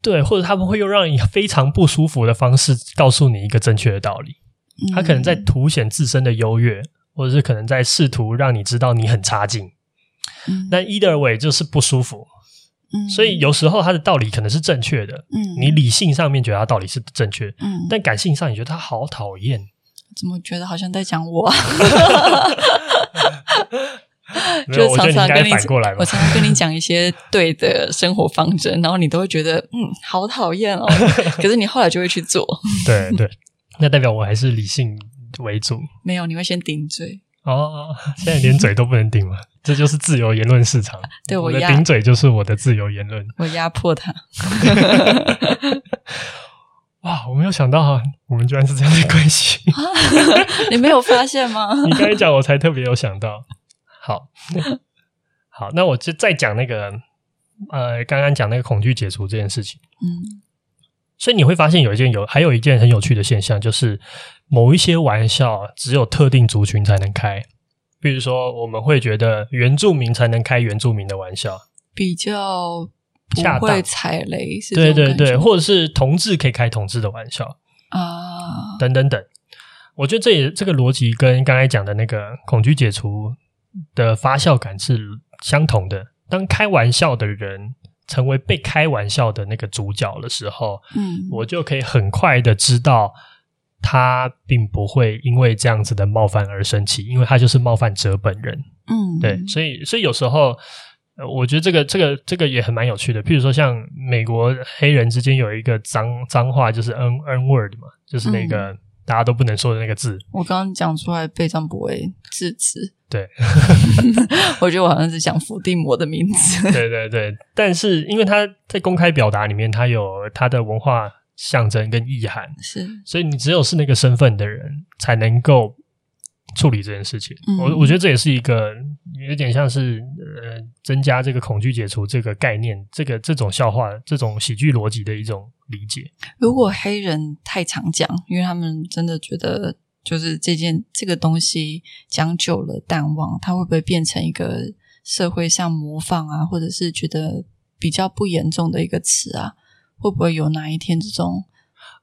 对，或者他们会用让你非常不舒服的方式告诉你一个正确的道理。嗯，他可能在凸显自身的优越，或者是可能在试图让你知道你很差劲。嗯，但 either way 就是不舒服。嗯，所以有时候他的道理可能是正确的。嗯，你理性上面觉得他道理是正确。嗯，但感性上你觉得他好讨厌。怎么觉得好像在讲我啊？就常常跟你反过来，我常常跟你讲一些对的生活方针，然后你都会觉得嗯，好讨厌哦。可是你后来就会去做。对对，那代表我还是理性为主。没有，你会先顶嘴。哦，现在连嘴都不能顶了，这就是自由言论市场。对，我，我的顶嘴就是我的自由言论。我压迫他。哇，我没有想到哈，我们居然是这样的关系。你没有发现吗？你刚才讲，我才特别有想到。好，好，那我就再讲那个，呃，刚刚讲那个恐惧解除这件事情。嗯，所以你会发现有一件有，还有一件很有趣的现象，就是某一些玩笑只有特定族群才能开。比如说，我们会觉得原住民才能开原住民的玩笑，比较。不会踩雷是？对对对，或者是同志可以开同志的玩笑啊，等等等。我觉得这也这个逻辑跟刚才讲的那个恐惧解除的发酵感是相同的。当开玩笑的人成为被开玩笑的那个主角的时候，嗯，我就可以很快的知道他并不会因为这样子的冒犯而生气，因为他就是冒犯者本人。嗯，对，所以所以有时候。我觉得这个这个这个也很蛮有趣的。譬如说，像美国黑人之间有一个脏脏话，就是 N N word 嘛，就是那个大家都不能说的那个字。我刚刚讲出来，被张博伟制止。对，我觉得我好像是讲伏地魔的名字。对对对，但是因为他在公开表达里面，他有他的文化象征跟意涵，是，所以你只有是那个身份的人，才能够处理这件事情。嗯、我我觉得这也是一个有点像是呃，增加这个恐惧解除这个概念，这个这种笑话，这种喜剧逻辑的一种理解。如果黑人太常讲，因为他们真的觉得。就是这件这个东西讲久了淡忘，它会不会变成一个社会上模仿啊，或者是觉得比较不严重的一个词啊？会不会有哪一天这种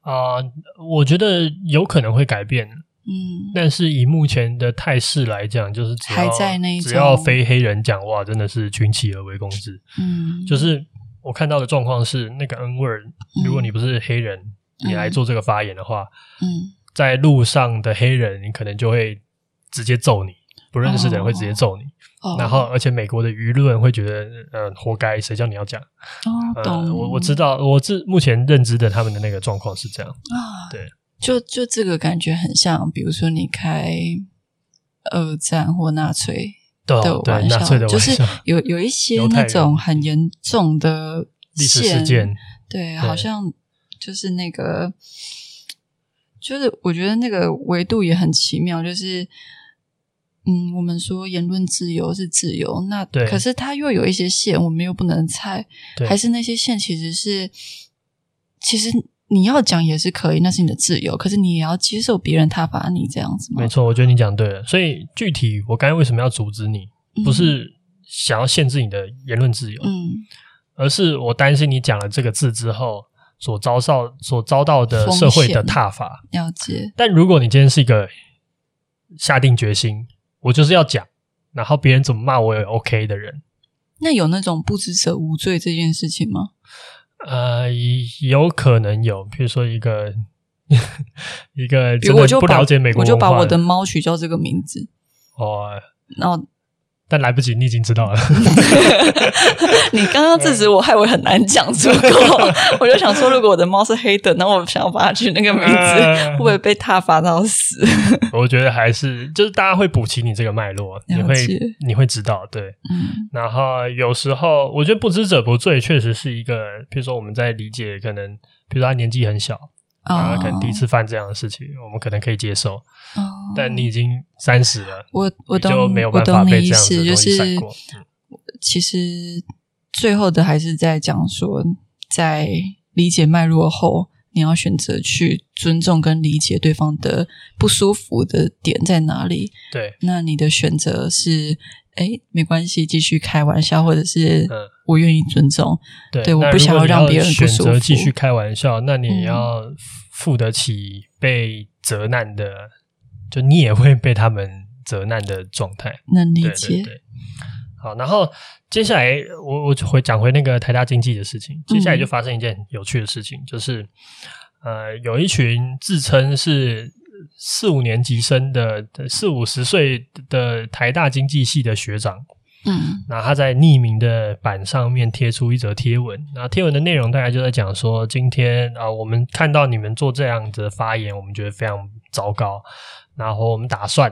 啊、呃？我觉得有可能会改变，嗯，但是以目前的态势来讲，就是只要还在那只要非黑人讲话，真的是群起而为攻之，嗯，就是我看到的状况是那个 N word，如果你不是黑人，嗯、你来做这个发言的话，嗯。嗯在路上的黑人，你可能就会直接揍你，不认识的人会直接揍你。哦、然后，而且美国的舆论会觉得，呃，活该，谁叫你要讲？哦，懂。呃、我我知道，我自目前认知的他们的那个状况是这样啊。对，就就这个感觉很像，比如说你开二战或纳粹的玩笑，对，就是有有一些那种很严重的历史事件，对，对，好像就是那个。就是我觉得那个维度也很奇妙，就是，嗯，我们说言论自由是自由，那对，可是它又有一些线，我们又不能踩，还是那些线其实是，其实你要讲也是可以，那是你的自由，可是你也要接受别人挞伐你这样子吗？没错，我觉得你讲对了。所以具体我刚才为什么要阻止你，不是想要限制你的言论自由，嗯，而是我担心你讲了这个字之后。所遭受、所遭到的社会的挞伐，了解。但如果你今天是一个下定决心，我就是要讲，然后别人怎么骂我也 OK 的人，那有那种不知者无罪这件事情吗？呃，有可能有，比如说一个 一个我就不了解美国我就把我的猫取叫这个名字哦，然后。但来不及，你已经知道了。你刚刚制止我，害我很难讲出口。我就想说，如果我的猫是黑的，那我想要把它取那个名字，呃、会不会被踏伐到死？我觉得还是就是大家会补齐你这个脉络，你会你会知道，对。嗯。然后有时候，我觉得不知者不罪，确实是一个。比如说，我们在理解，可能比如说他年纪很小。啊，可能第一次犯这样的事情，我们可能可以接受。哦，但你已经三十了，我我懂，就没有办法被这样子的东西闪过。就是其实最后的还是在讲说，在理解脉络后，你要选择去尊重跟理解对方的不舒服的点在哪里。对，那你的选择是，哎，没关系，继续开玩笑，或者是我愿意尊重。对，对，我不想要让别人不舒服。选择继续开玩笑，那你要负得起被责难的，嗯、就你也会被他们责难的状态。能理解。对对对。好，然后接下来我我就会讲回那个台大经济的事情。接下来就发生一件有趣的事情，嗯、就是呃，有一群自称是。四五年级生的四五十岁的台大经济系的学长，嗯，那他在匿名的板上面贴出一则贴文，那贴文的内容大概就在讲说，今天啊，我们看到你们做这样子的发言，我们觉得非常糟糕，然后我们打算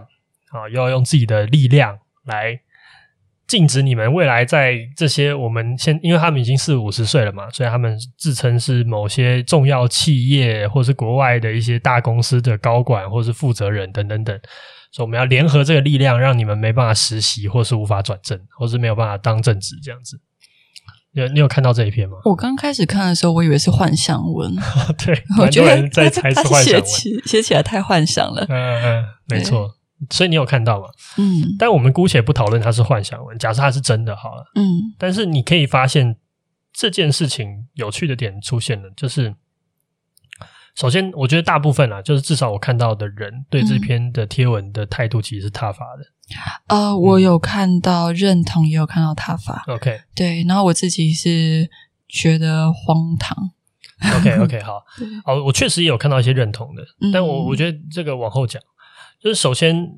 啊，又要用自己的力量来。禁止你们未来在这些我们现，因为他们已经四五十岁了嘛，所以他们自称是某些重要企业或是国外的一些大公司的高管或是负责人等等等，所以我们要联合这个力量，让你们没办法实习或是无法转正，或是没有办法当正职这样子。你有你有看到这一篇吗？我刚开始看的时候，我以为是幻想文，对，我觉得在猜是幻想文，写起写起来太幻想了。嗯嗯，没错。所以你有看到吗？嗯，但我们姑且不讨论它是幻想文，假设它是真的好了。嗯，但是你可以发现这件事情有趣的点出现了，就是首先，我觉得大部分啊，就是至少我看到的人对这篇的贴文的态度其实是他发的。呃，我有看到认同，也有看到他发。OK，对，然后我自己是觉得荒唐。OK，OK，okay, okay, 好，好，我确实也有看到一些认同的，嗯、但我我觉得这个往后讲。就是首先，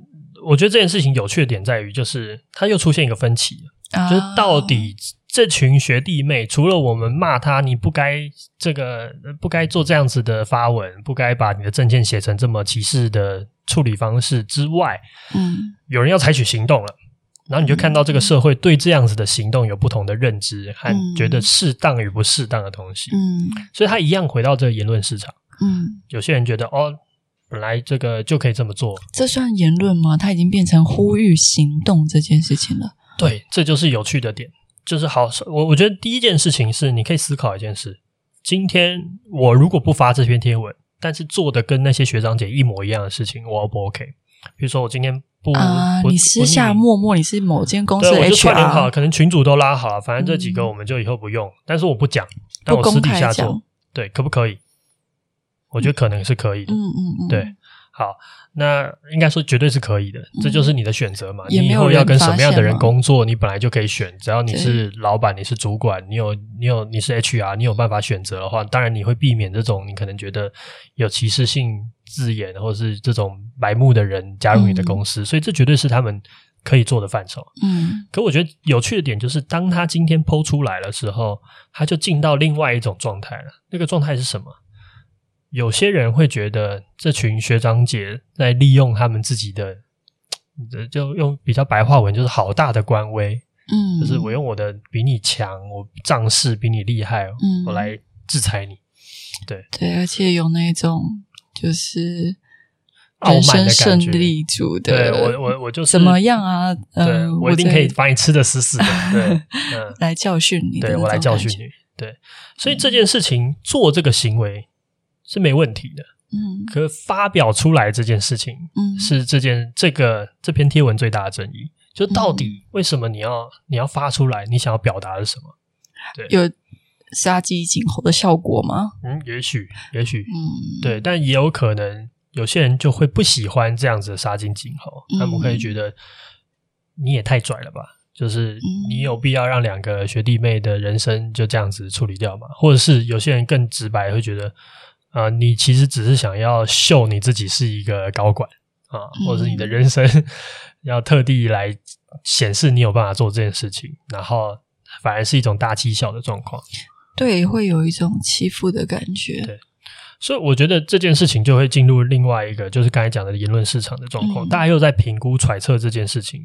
我觉得这件事情有趣的点在于，就是它又出现一个分歧，啊、就是到底这群学弟妹，除了我们骂他，你不该这个不该做这样子的发文，不该把你的证件写成这么歧视的处理方式之外，嗯，有人要采取行动了，然后你就看到这个社会对这样子的行动有不同的认知和觉得适当与不适当的东西，嗯，所以他一样回到这个言论市场，嗯，有些人觉得哦。本来这个就可以这么做，这算言论吗？它已经变成呼吁行动这件事情了。对，这就是有趣的点，就是好。我我觉得第一件事情是，你可以思考一件事：今天我如果不发这篇贴文，但是做的跟那些学长姐一模一样的事情，我 O 不 OK？比如说我今天不啊，你私下默默你是某间公司的 HR，我就串联好，可能群主都拉好了，反正这几个我们就以后不用，嗯、但是我不讲，但我私底下做，对，可不可以？我觉得可能是可以的，嗯嗯嗯，对，好，那应该说绝对是可以的，嗯、这就是你的选择嘛。你以后要跟什么样的人工作，你本来就可以选，只要你是老板，你是主管，你有你有你是 HR，你有办法选择的话，当然你会避免这种你可能觉得有歧视性字眼或者是这种白目的人加入你的公司，嗯、所以这绝对是他们可以做的范畴。嗯，可我觉得有趣的点就是，当他今天 PO 出来的时候，他就进到另外一种状态了。那个状态是什么？有些人会觉得这群学长姐在利用他们自己的，就用比较白话文，就是好大的官威，嗯，就是我用我的比你强，我仗势比你厉害，嗯，我来制裁你，对。对，而且有那种就是傲慢的感觉，胜利组的，对我我我就是怎么样啊？对，呃，我一定可以把你吃的死死的，对，嗯，来教训你，对我来教训你，对，所以这件事情做这个行为。是没问题的，嗯，可发表出来这件事情，嗯，是这件这个这篇贴文最大的争议，就到底为什么你要、嗯、你要发出来，你想要表达的是什么？对，有杀鸡儆猴的效果吗？嗯，也许，也许，嗯，对，但也有可能有些人就会不喜欢这样子的杀鸡儆猴，嗯、他们可以觉得你也太拽了吧？就是你有必要让两个学弟妹的人生就这样子处理掉吗？或者是有些人更直白会觉得。啊、呃，你其实只是想要秀你自己是一个高管啊，或者是你的人生要特地来显示你有办法做这件事情，然后反而是一种大欺小的状况。对，会有一种欺负的感觉。对，所以我觉得这件事情就会进入另外一个，就是刚才讲的言论市场的状况。嗯、大家又在评估揣测这件事情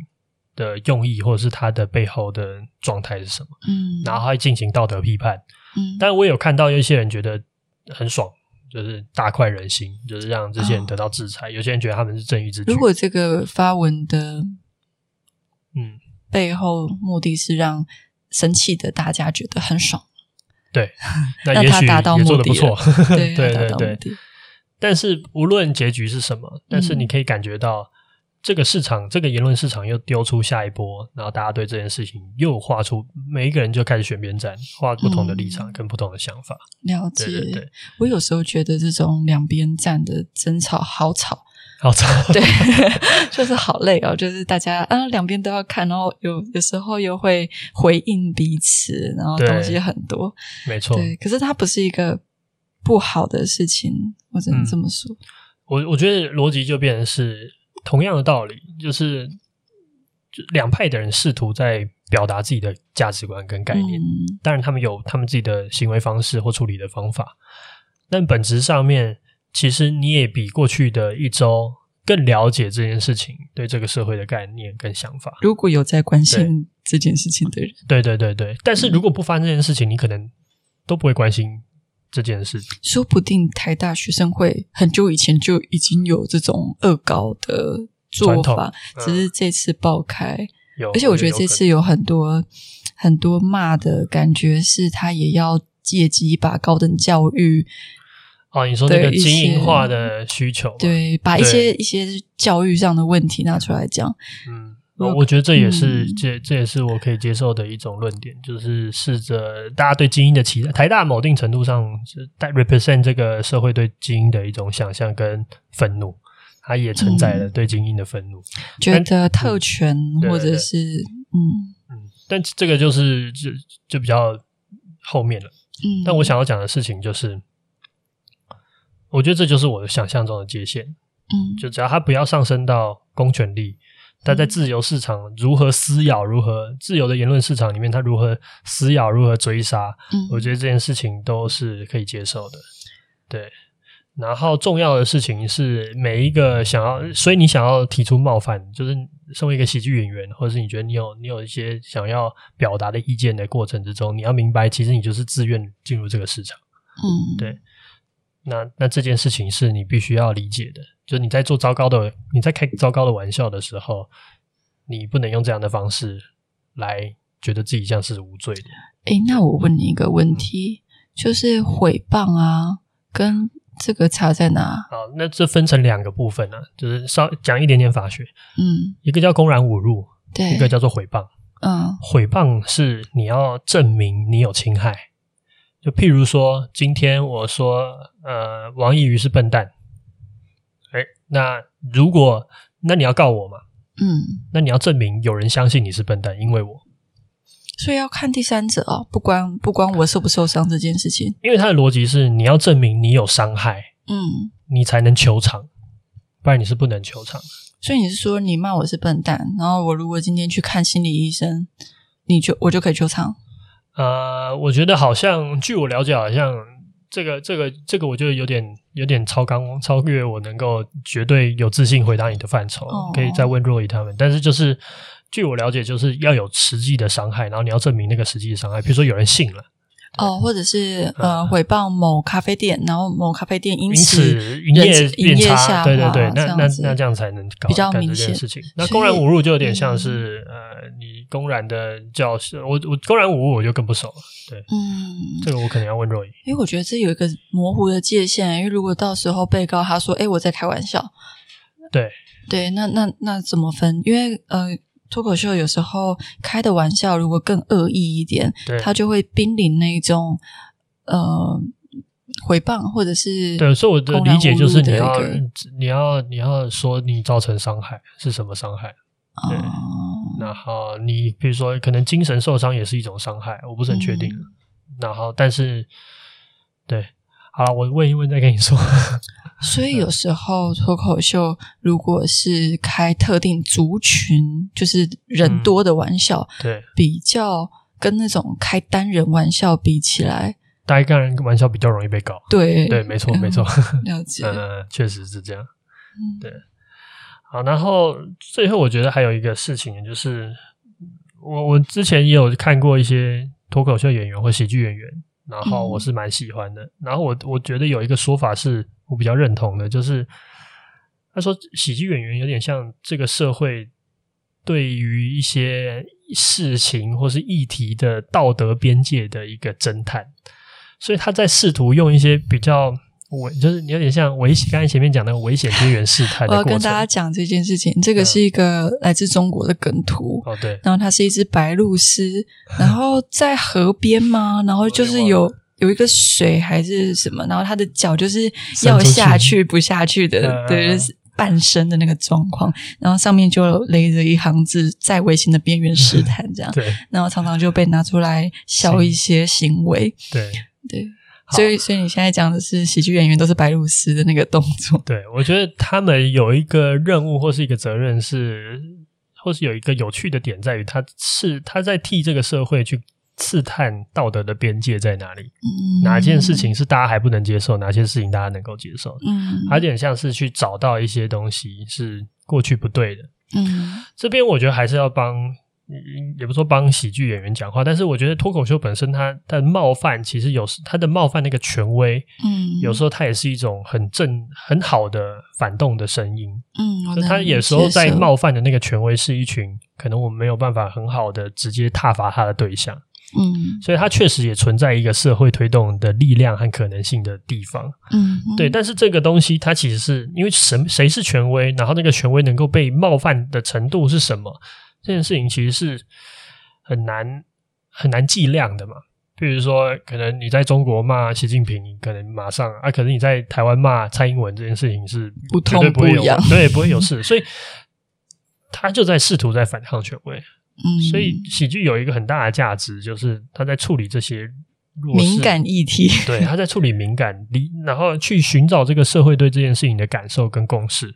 的用意，或者是它的背后的状态是什么。嗯，然后还进行道德批判。嗯，但我有看到有一些人觉得很爽。就是大快人心，就是让这些人得到制裁。哦、有些人觉得他们是正义之举。如果这个发文的嗯背后目的是让生气的大家觉得很爽，对，那也许也做的不错。对对对对。但是无论结局是什么，但是你可以感觉到。这个市场，这个言论市场又丢出下一波，然后大家对这件事情又画出，每一个人就开始选边站，画不同的立场跟不同的想法。嗯、了解，对对对，我有时候觉得这种两边站的争吵好吵，好吵，对，就是好累哦。就是大家啊，两边都要看，然后有有时候又会回应彼此，然后东西很多，没错。对，可是它不是一个不好的事情，我只能这么说。嗯、我我觉得逻辑就变成是。同样的道理，就是两派的人试图在表达自己的价值观跟概念。嗯、当然，他们有他们自己的行为方式或处理的方法，但本质上面，其实你也比过去的一周更了解这件事情，对这个社会的概念跟想法。如果有在关心这件事情的人，对对对对，但是如果不发生这件事情，你可能都不会关心。这件事情，说不定台大学生会很久以前就已经有这种恶搞的做法，嗯、只是这次爆开。有，而且我觉得这次有很多很多骂的感觉，是他也要借机把高等教育哦，你说那个精英化的需求，对，把一些一些教育上的问题拿出来讲，嗯。我我觉得这也是这这也是我可以接受的一种论点，就是试着大家对精英的期待。台大某定程度上是带 represent 这个社会对精英的一种想象跟愤怒，它也承载了对精英的愤怒，嗯、觉得特权或者是嗯嗯，但这个就是就就比较后面了。嗯，但我想要讲的事情就是，我觉得这就是我的想象中的界限。嗯，就只要它不要上升到公权力。他在自由市场如何撕咬，如何自由的言论市场里面，他如何撕咬，如何追杀，嗯，我觉得这件事情都是可以接受的。对，然后重要的事情是每一个想要，所以你想要提出冒犯，就是身为一个喜剧演员，或者是你觉得你有你有一些想要表达的意见的过程之中，你要明白，其实你就是自愿进入这个市场。嗯，对。那那这件事情是你必须要理解的，就是你在做糟糕的、你在开糟糕的玩笑的时候，你不能用这样的方式来觉得自己像是无罪的。诶，那我问你一个问题，就是毁谤啊，跟这个差在哪？好，那这分成两个部分呢、啊，就是稍讲一点点法学。嗯，一个叫公然侮辱，对，一个叫做毁谤。嗯，毁谤是你要证明你有侵害。就譬如说，今天我说，呃，王易余是笨蛋，诶，那如果那你要告我嘛？嗯，那你要证明有人相信你是笨蛋，因为我，所以要看第三者哦，不关不关我受不受伤这件事情，因为他的逻辑是你要证明你有伤害，嗯，你才能求偿，不然你是不能求偿。所以你是说你骂我是笨蛋，然后我如果今天去看心理医生，你就我就可以求偿？呃，我觉得好像，据我了解，好像这个、这个、这个，我觉得有点、有点超纲、超越我能够绝对有自信回答你的范畴。哦、可以再问若雨他们，但是就是据我了解，就是要有实际的伤害，然后你要证明那个实际的伤害，比如说有人信了。哦，或者是呃，毁谤某咖啡店，然后某咖啡店因此营业营业下，对对对，那那那这样才能搞比较明显事情。那公然侮辱就有点像是呃，你公然的叫我我公然侮辱我就更不熟了。对，嗯，这个我可能要问若仪，因为我觉得这有一个模糊的界限，因为如果到时候被告他说，哎，我在开玩笑，对对，那那那怎么分？因为呃。脱口秀有时候开的玩笑，如果更恶意一点，对，他就会濒临那种呃回谤或者是对，所以我的理解就是你要你要你要说你造成伤害是什么伤害？对，嗯、然后你比如说可能精神受伤也是一种伤害，我不是很确定。嗯、然后但是对，好了，我问一问再跟你说。所以有时候脱口秀如果是开特定族群，就是人多的玩笑，嗯、对，比较跟那种开单人玩笑比起来，开单人玩笑比较容易被搞。对对，没错、嗯、没错，了 解。嗯，确实是这样。嗯，对。好，然后最后我觉得还有一个事情，就是我我之前也有看过一些脱口秀演员或喜剧演员，然后我是蛮喜欢的。嗯、然后我我觉得有一个说法是。我比较认同的，就是他说，喜剧演员有点像这个社会对于一些事情或是议题的道德边界的一个侦探，所以他在试图用一些比较我，就是有点像危险，刚才前面讲的危险边缘试探。我要跟大家讲这件事情，这个是一个来自中国的梗图、嗯、哦，对，然后它是一只白鹭鸶，然后在河边嘛，然后就是有。有一个水还是什么，然后他的脚就是要下去不下去的，对，就是半身的那个状况，然后上面就勒着一行字，在危险的边缘试探这样，对，然后常常就被拿出来笑一些行为，对。对，所以所以你现在讲的是喜剧演员都是白鹭鸶的那个动作，对，我觉得他们有一个任务或是一个责任是，或是有一个有趣的点在于，他是他在替这个社会去。刺探道德的边界在哪里？嗯，哪件事情是大家还不能接受？哪些事情大家能够接受？嗯，有点像是去找到一些东西是过去不对的。嗯，这边我觉得还是要帮，也不说帮喜剧演员讲话，但是我觉得脱口秀本身它的冒犯，其实有时它的冒犯那个权威，嗯，有时候它也是一种很正很好的反动的声音。嗯，就他有时候在冒犯的那个权威是一群可能我们没有办法很好的直接挞伐他的对象。嗯，所以它确实也存在一个社会推动的力量和可能性的地方。嗯，对。但是这个东西，它其实是因为什谁是权威，然后那个权威能够被冒犯的程度是什么？这件事情其实是很难很难计量的嘛。比如说，可能你在中国骂习近平，你可能马上啊；可能你在台湾骂蔡英文，这件事情是绝对不会有，对，不会有事。所以他就在试图在反抗权威。嗯，所以喜剧有一个很大的价值，就是他在处理这些弱敏感议题，对，他在处理敏感，然后去寻找这个社会对这件事情的感受跟共识。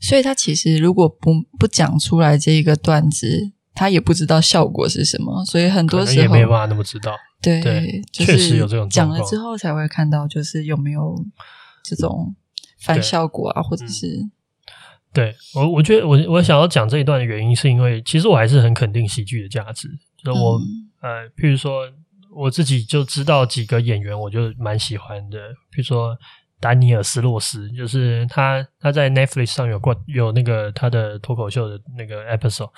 所以他其实如果不不讲出来这一个段子，他也不知道效果是什么，所以很多时候也没办法那么知道。对，对就是确实有这种。讲了之后才会看到，就是有没有这种反效果啊，或者是。嗯对我，我觉得我我想要讲这一段的原因，是因为其实我还是很肯定喜剧的价值。就我、嗯、呃，譬如说我自己就知道几个演员，我就蛮喜欢的。譬如说丹尼尔斯洛斯，就是他他在 Netflix 上有过有那个他的脱口秀的那个 episode。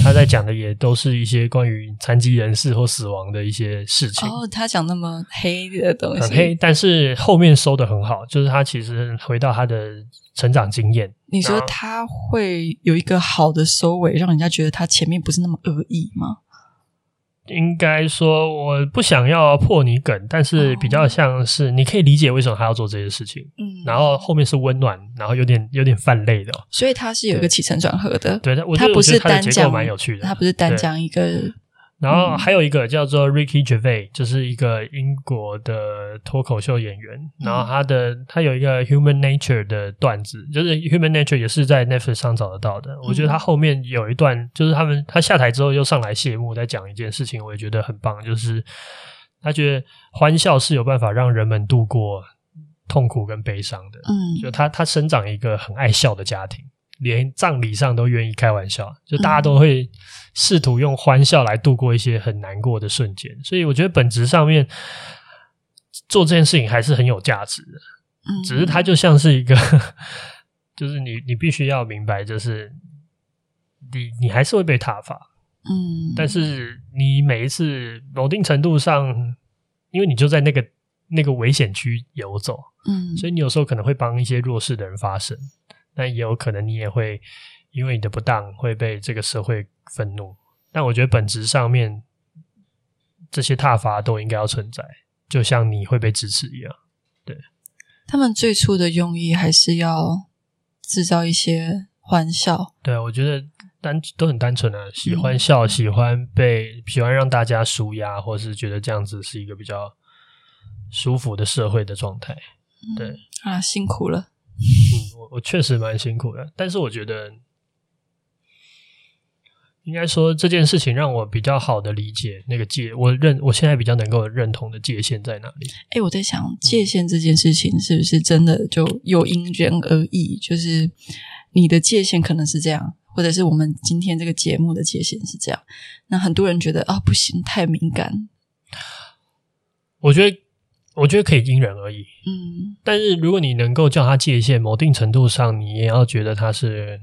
他在讲的也都是一些关于残疾人士或死亡的一些事情。哦，他讲那么黑的东西，很黑，但是后面收的很好，就是他其实回到他的成长经验。你说他会有一个好的收尾，让人家觉得他前面不是那么恶意吗？应该说，我不想要破你梗，但是比较像是你可以理解为什么他要做这些事情。嗯，然后后面是温暖，然后有点有点泛泪的，所以他是有一个起承转合的。对，他他不是单讲，蛮有趣的，他不是单讲一个。然后还有一个叫做 Ricky Gervais，就是一个英国的脱口秀演员。然后他的他有一个 Human Nature 的段子，就是 Human Nature 也是在 Netflix 上找得到的。我觉得他后面有一段，就是他们他下台之后又上来谢幕，在讲一件事情，我也觉得很棒，就是他觉得欢笑是有办法让人们度过痛苦跟悲伤的。嗯，就他他生长一个很爱笑的家庭。连葬礼上都愿意开玩笑，就大家都会试图用欢笑来度过一些很难过的瞬间。所以我觉得本质上面做这件事情还是很有价值的。嗯，只是它就像是一个，就是你你必须要明白，就是你你还是会被挞伐，嗯，但是你每一次某定程度上，因为你就在那个那个危险区游走，嗯，所以你有时候可能会帮一些弱势的人发声。但也有可能你也会因为你的不当会被这个社会愤怒，但我觉得本质上面这些踏伐都应该要存在，就像你会被支持一样。对，他们最初的用意还是要制造一些欢笑。对，我觉得单都很单纯的，喜欢笑，嗯、喜欢被喜欢让大家舒压，或是觉得这样子是一个比较舒服的社会的状态。对、嗯、啊，辛苦了。嗯，我我确实蛮辛苦的，但是我觉得应该说这件事情让我比较好的理解那个界，我认我现在比较能够认同的界限在哪里。哎，我在想界限这件事情是不是真的就又因人而异？就是你的界限可能是这样，或者是我们今天这个节目的界限是这样。那很多人觉得啊，不行，太敏感。我觉得。我觉得可以因人而异，嗯，但是如果你能够叫他界限，某定程度上，你也要觉得他是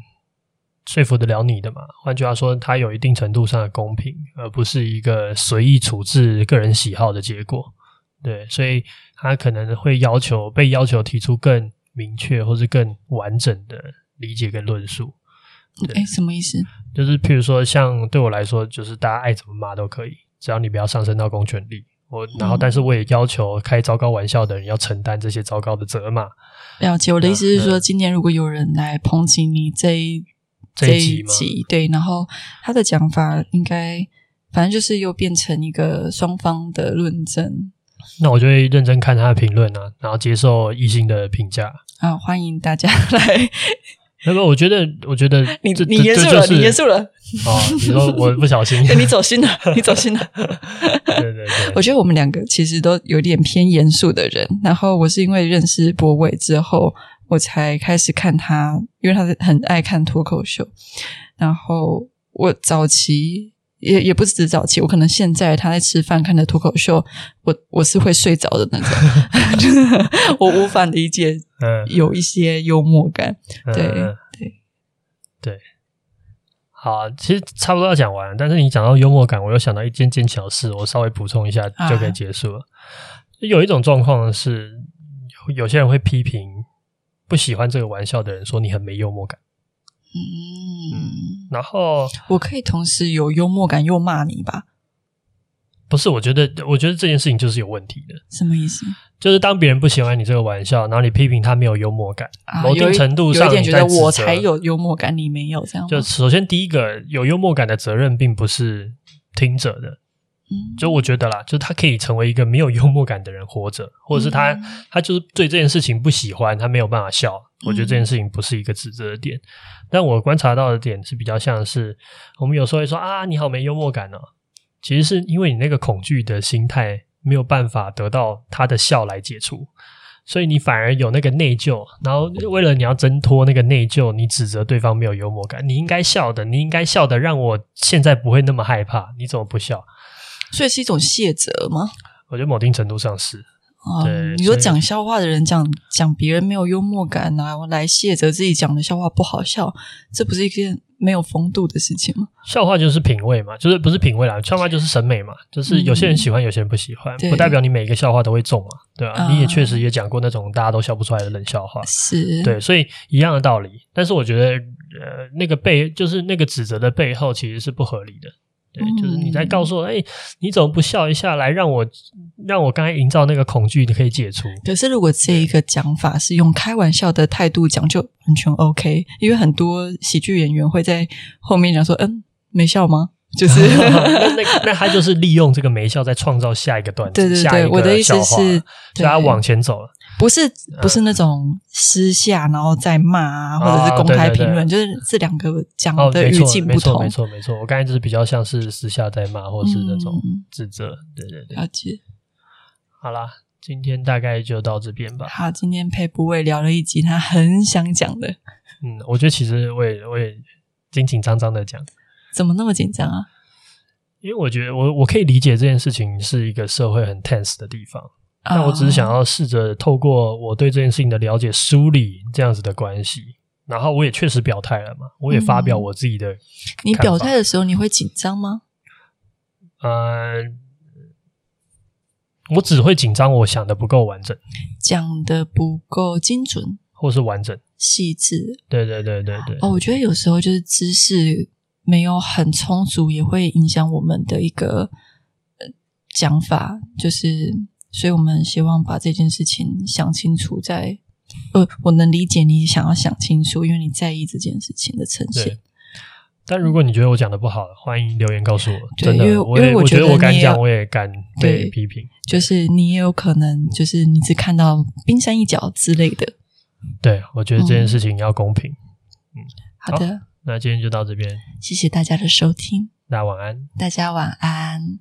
说服得了你的嘛。换句话说，他有一定程度上的公平，而不是一个随意处置个人喜好的结果。对，所以他可能会要求被要求提出更明确或是更完整的理解跟论述。哎，什么意思？就是譬如说，像对我来说，就是大家爱怎么骂都可以，只要你不要上升到公权力。我然后，但是我也要求开糟糕玩笑的人要承担这些糟糕的责骂。了解，我的意思是说，今年如果有人来抨击你这一这一集，这一集，对，然后他的讲法应该反正就是又变成一个双方的论证。那我就会认真看他的评论啊，然后接受异性的评价。啊，欢迎大家 来。那个，我觉得，我觉得 你你严肃了，你严肃了。哦，你说我不小心，你走心了，你走心了。对对对，我觉得我们两个其实都有点偏严肃的人。然后我是因为认识博伟之后，我才开始看他，因为他很爱看脱口秀。然后我早期。也也不是只早期，我可能现在他在吃饭看的脱口秀，我我是会睡着的那种，我无法理解，有一些幽默感，嗯、对、嗯、对对，好，其实差不多要讲完，但是你讲到幽默感，我又想到一件件小事，我稍微补充一下就可以结束了。啊、有一种状况是，有些人会批评不喜欢这个玩笑的人，说你很没幽默感。嗯，然后我可以同时有幽默感又骂你吧？不是，我觉得，我觉得这件事情就是有问题的。什么意思？就是当别人不喜欢你这个玩笑，然后你批评他没有幽默感，啊、某种程度上觉得我才有幽默感，你没有这样。就首先第一个有幽默感的责任，并不是听者的。嗯，就我觉得啦，就是他可以成为一个没有幽默感的人活着，或者是他、嗯、他就是对这件事情不喜欢，他没有办法笑。我觉得这件事情不是一个指责的点。嗯、但我观察到的点是比较像是，我们有时候会说啊，你好没幽默感哦。其实是因为你那个恐惧的心态没有办法得到他的笑来解除。所以你反而有那个内疚，然后为了你要挣脱那个内疚，你指责对方没有幽默感。你应该笑的，你应该笑的，让我现在不会那么害怕。你怎么不笑？所以是一种卸责吗？我觉得某定程度上是。哦，对，你说讲笑话的人讲讲别人没有幽默感，然后来卸责自己讲的笑话不好笑，这不是一件没有风度的事情吗？笑话就是品味嘛，就是不是品味啦，笑话就是审美嘛，就是有些人喜欢，有些人不喜欢，嗯、不代表你每一个笑话都会中嘛，对吧？啊、你也确实也讲过那种大家都笑不出来的冷笑话，是对，所以一样的道理。但是我觉得，呃，那个背就是那个指责的背后其实是不合理的。对，就是你在告诉我，哎、欸，你怎么不笑一下，来让我让我刚才营造那个恐惧，你可以解除。可是如果这一个讲法是用开玩笑的态度讲，就完全 OK。因为很多喜剧演员会在后面讲说，嗯，没笑吗？就是 那那那他就是利用这个没笑，在创造下一个段子。对对对，我的意思是，所以他往前走了。不是不是那种私下然后再骂啊，或者是公开评论，就是这两个讲的语境不同。没错没错没错，我刚才就是比较像是私下在骂，或是那种指责。对对对，了解。好啦，今天大概就到这边吧。好，今天沛甫也聊了一集他很想讲的。嗯，我觉得其实我也我也紧紧张张的讲。怎么那么紧张啊？因为我觉得我我可以理解这件事情是一个社会很 tense 的地方。但我只是想要试着透过我对这件事情的了解梳理这样子的关系，然后我也确实表态了嘛，我也发表我自己的。你表态的时候，你会紧张吗？呃，我只会紧张，我想的不够完整，讲的不够精准，或是完整、细致。对对对对对。哦，我觉得有时候就是知识没有很充足，也会影响我们的一个讲法，就是。所以我们希望把这件事情想清楚再，在呃，我能理解你想要想清楚，因为你在意这件事情的呈现。但如果你觉得我讲的不好，欢迎留言告诉我。对，真的，因为我因为我觉得我敢讲，我也敢被批评。就是你也有可能，就是你只看到冰山一角之类的。对，我觉得这件事情要公平。嗯，好的好，那今天就到这边，谢谢大家的收听，大家晚安，大家晚安。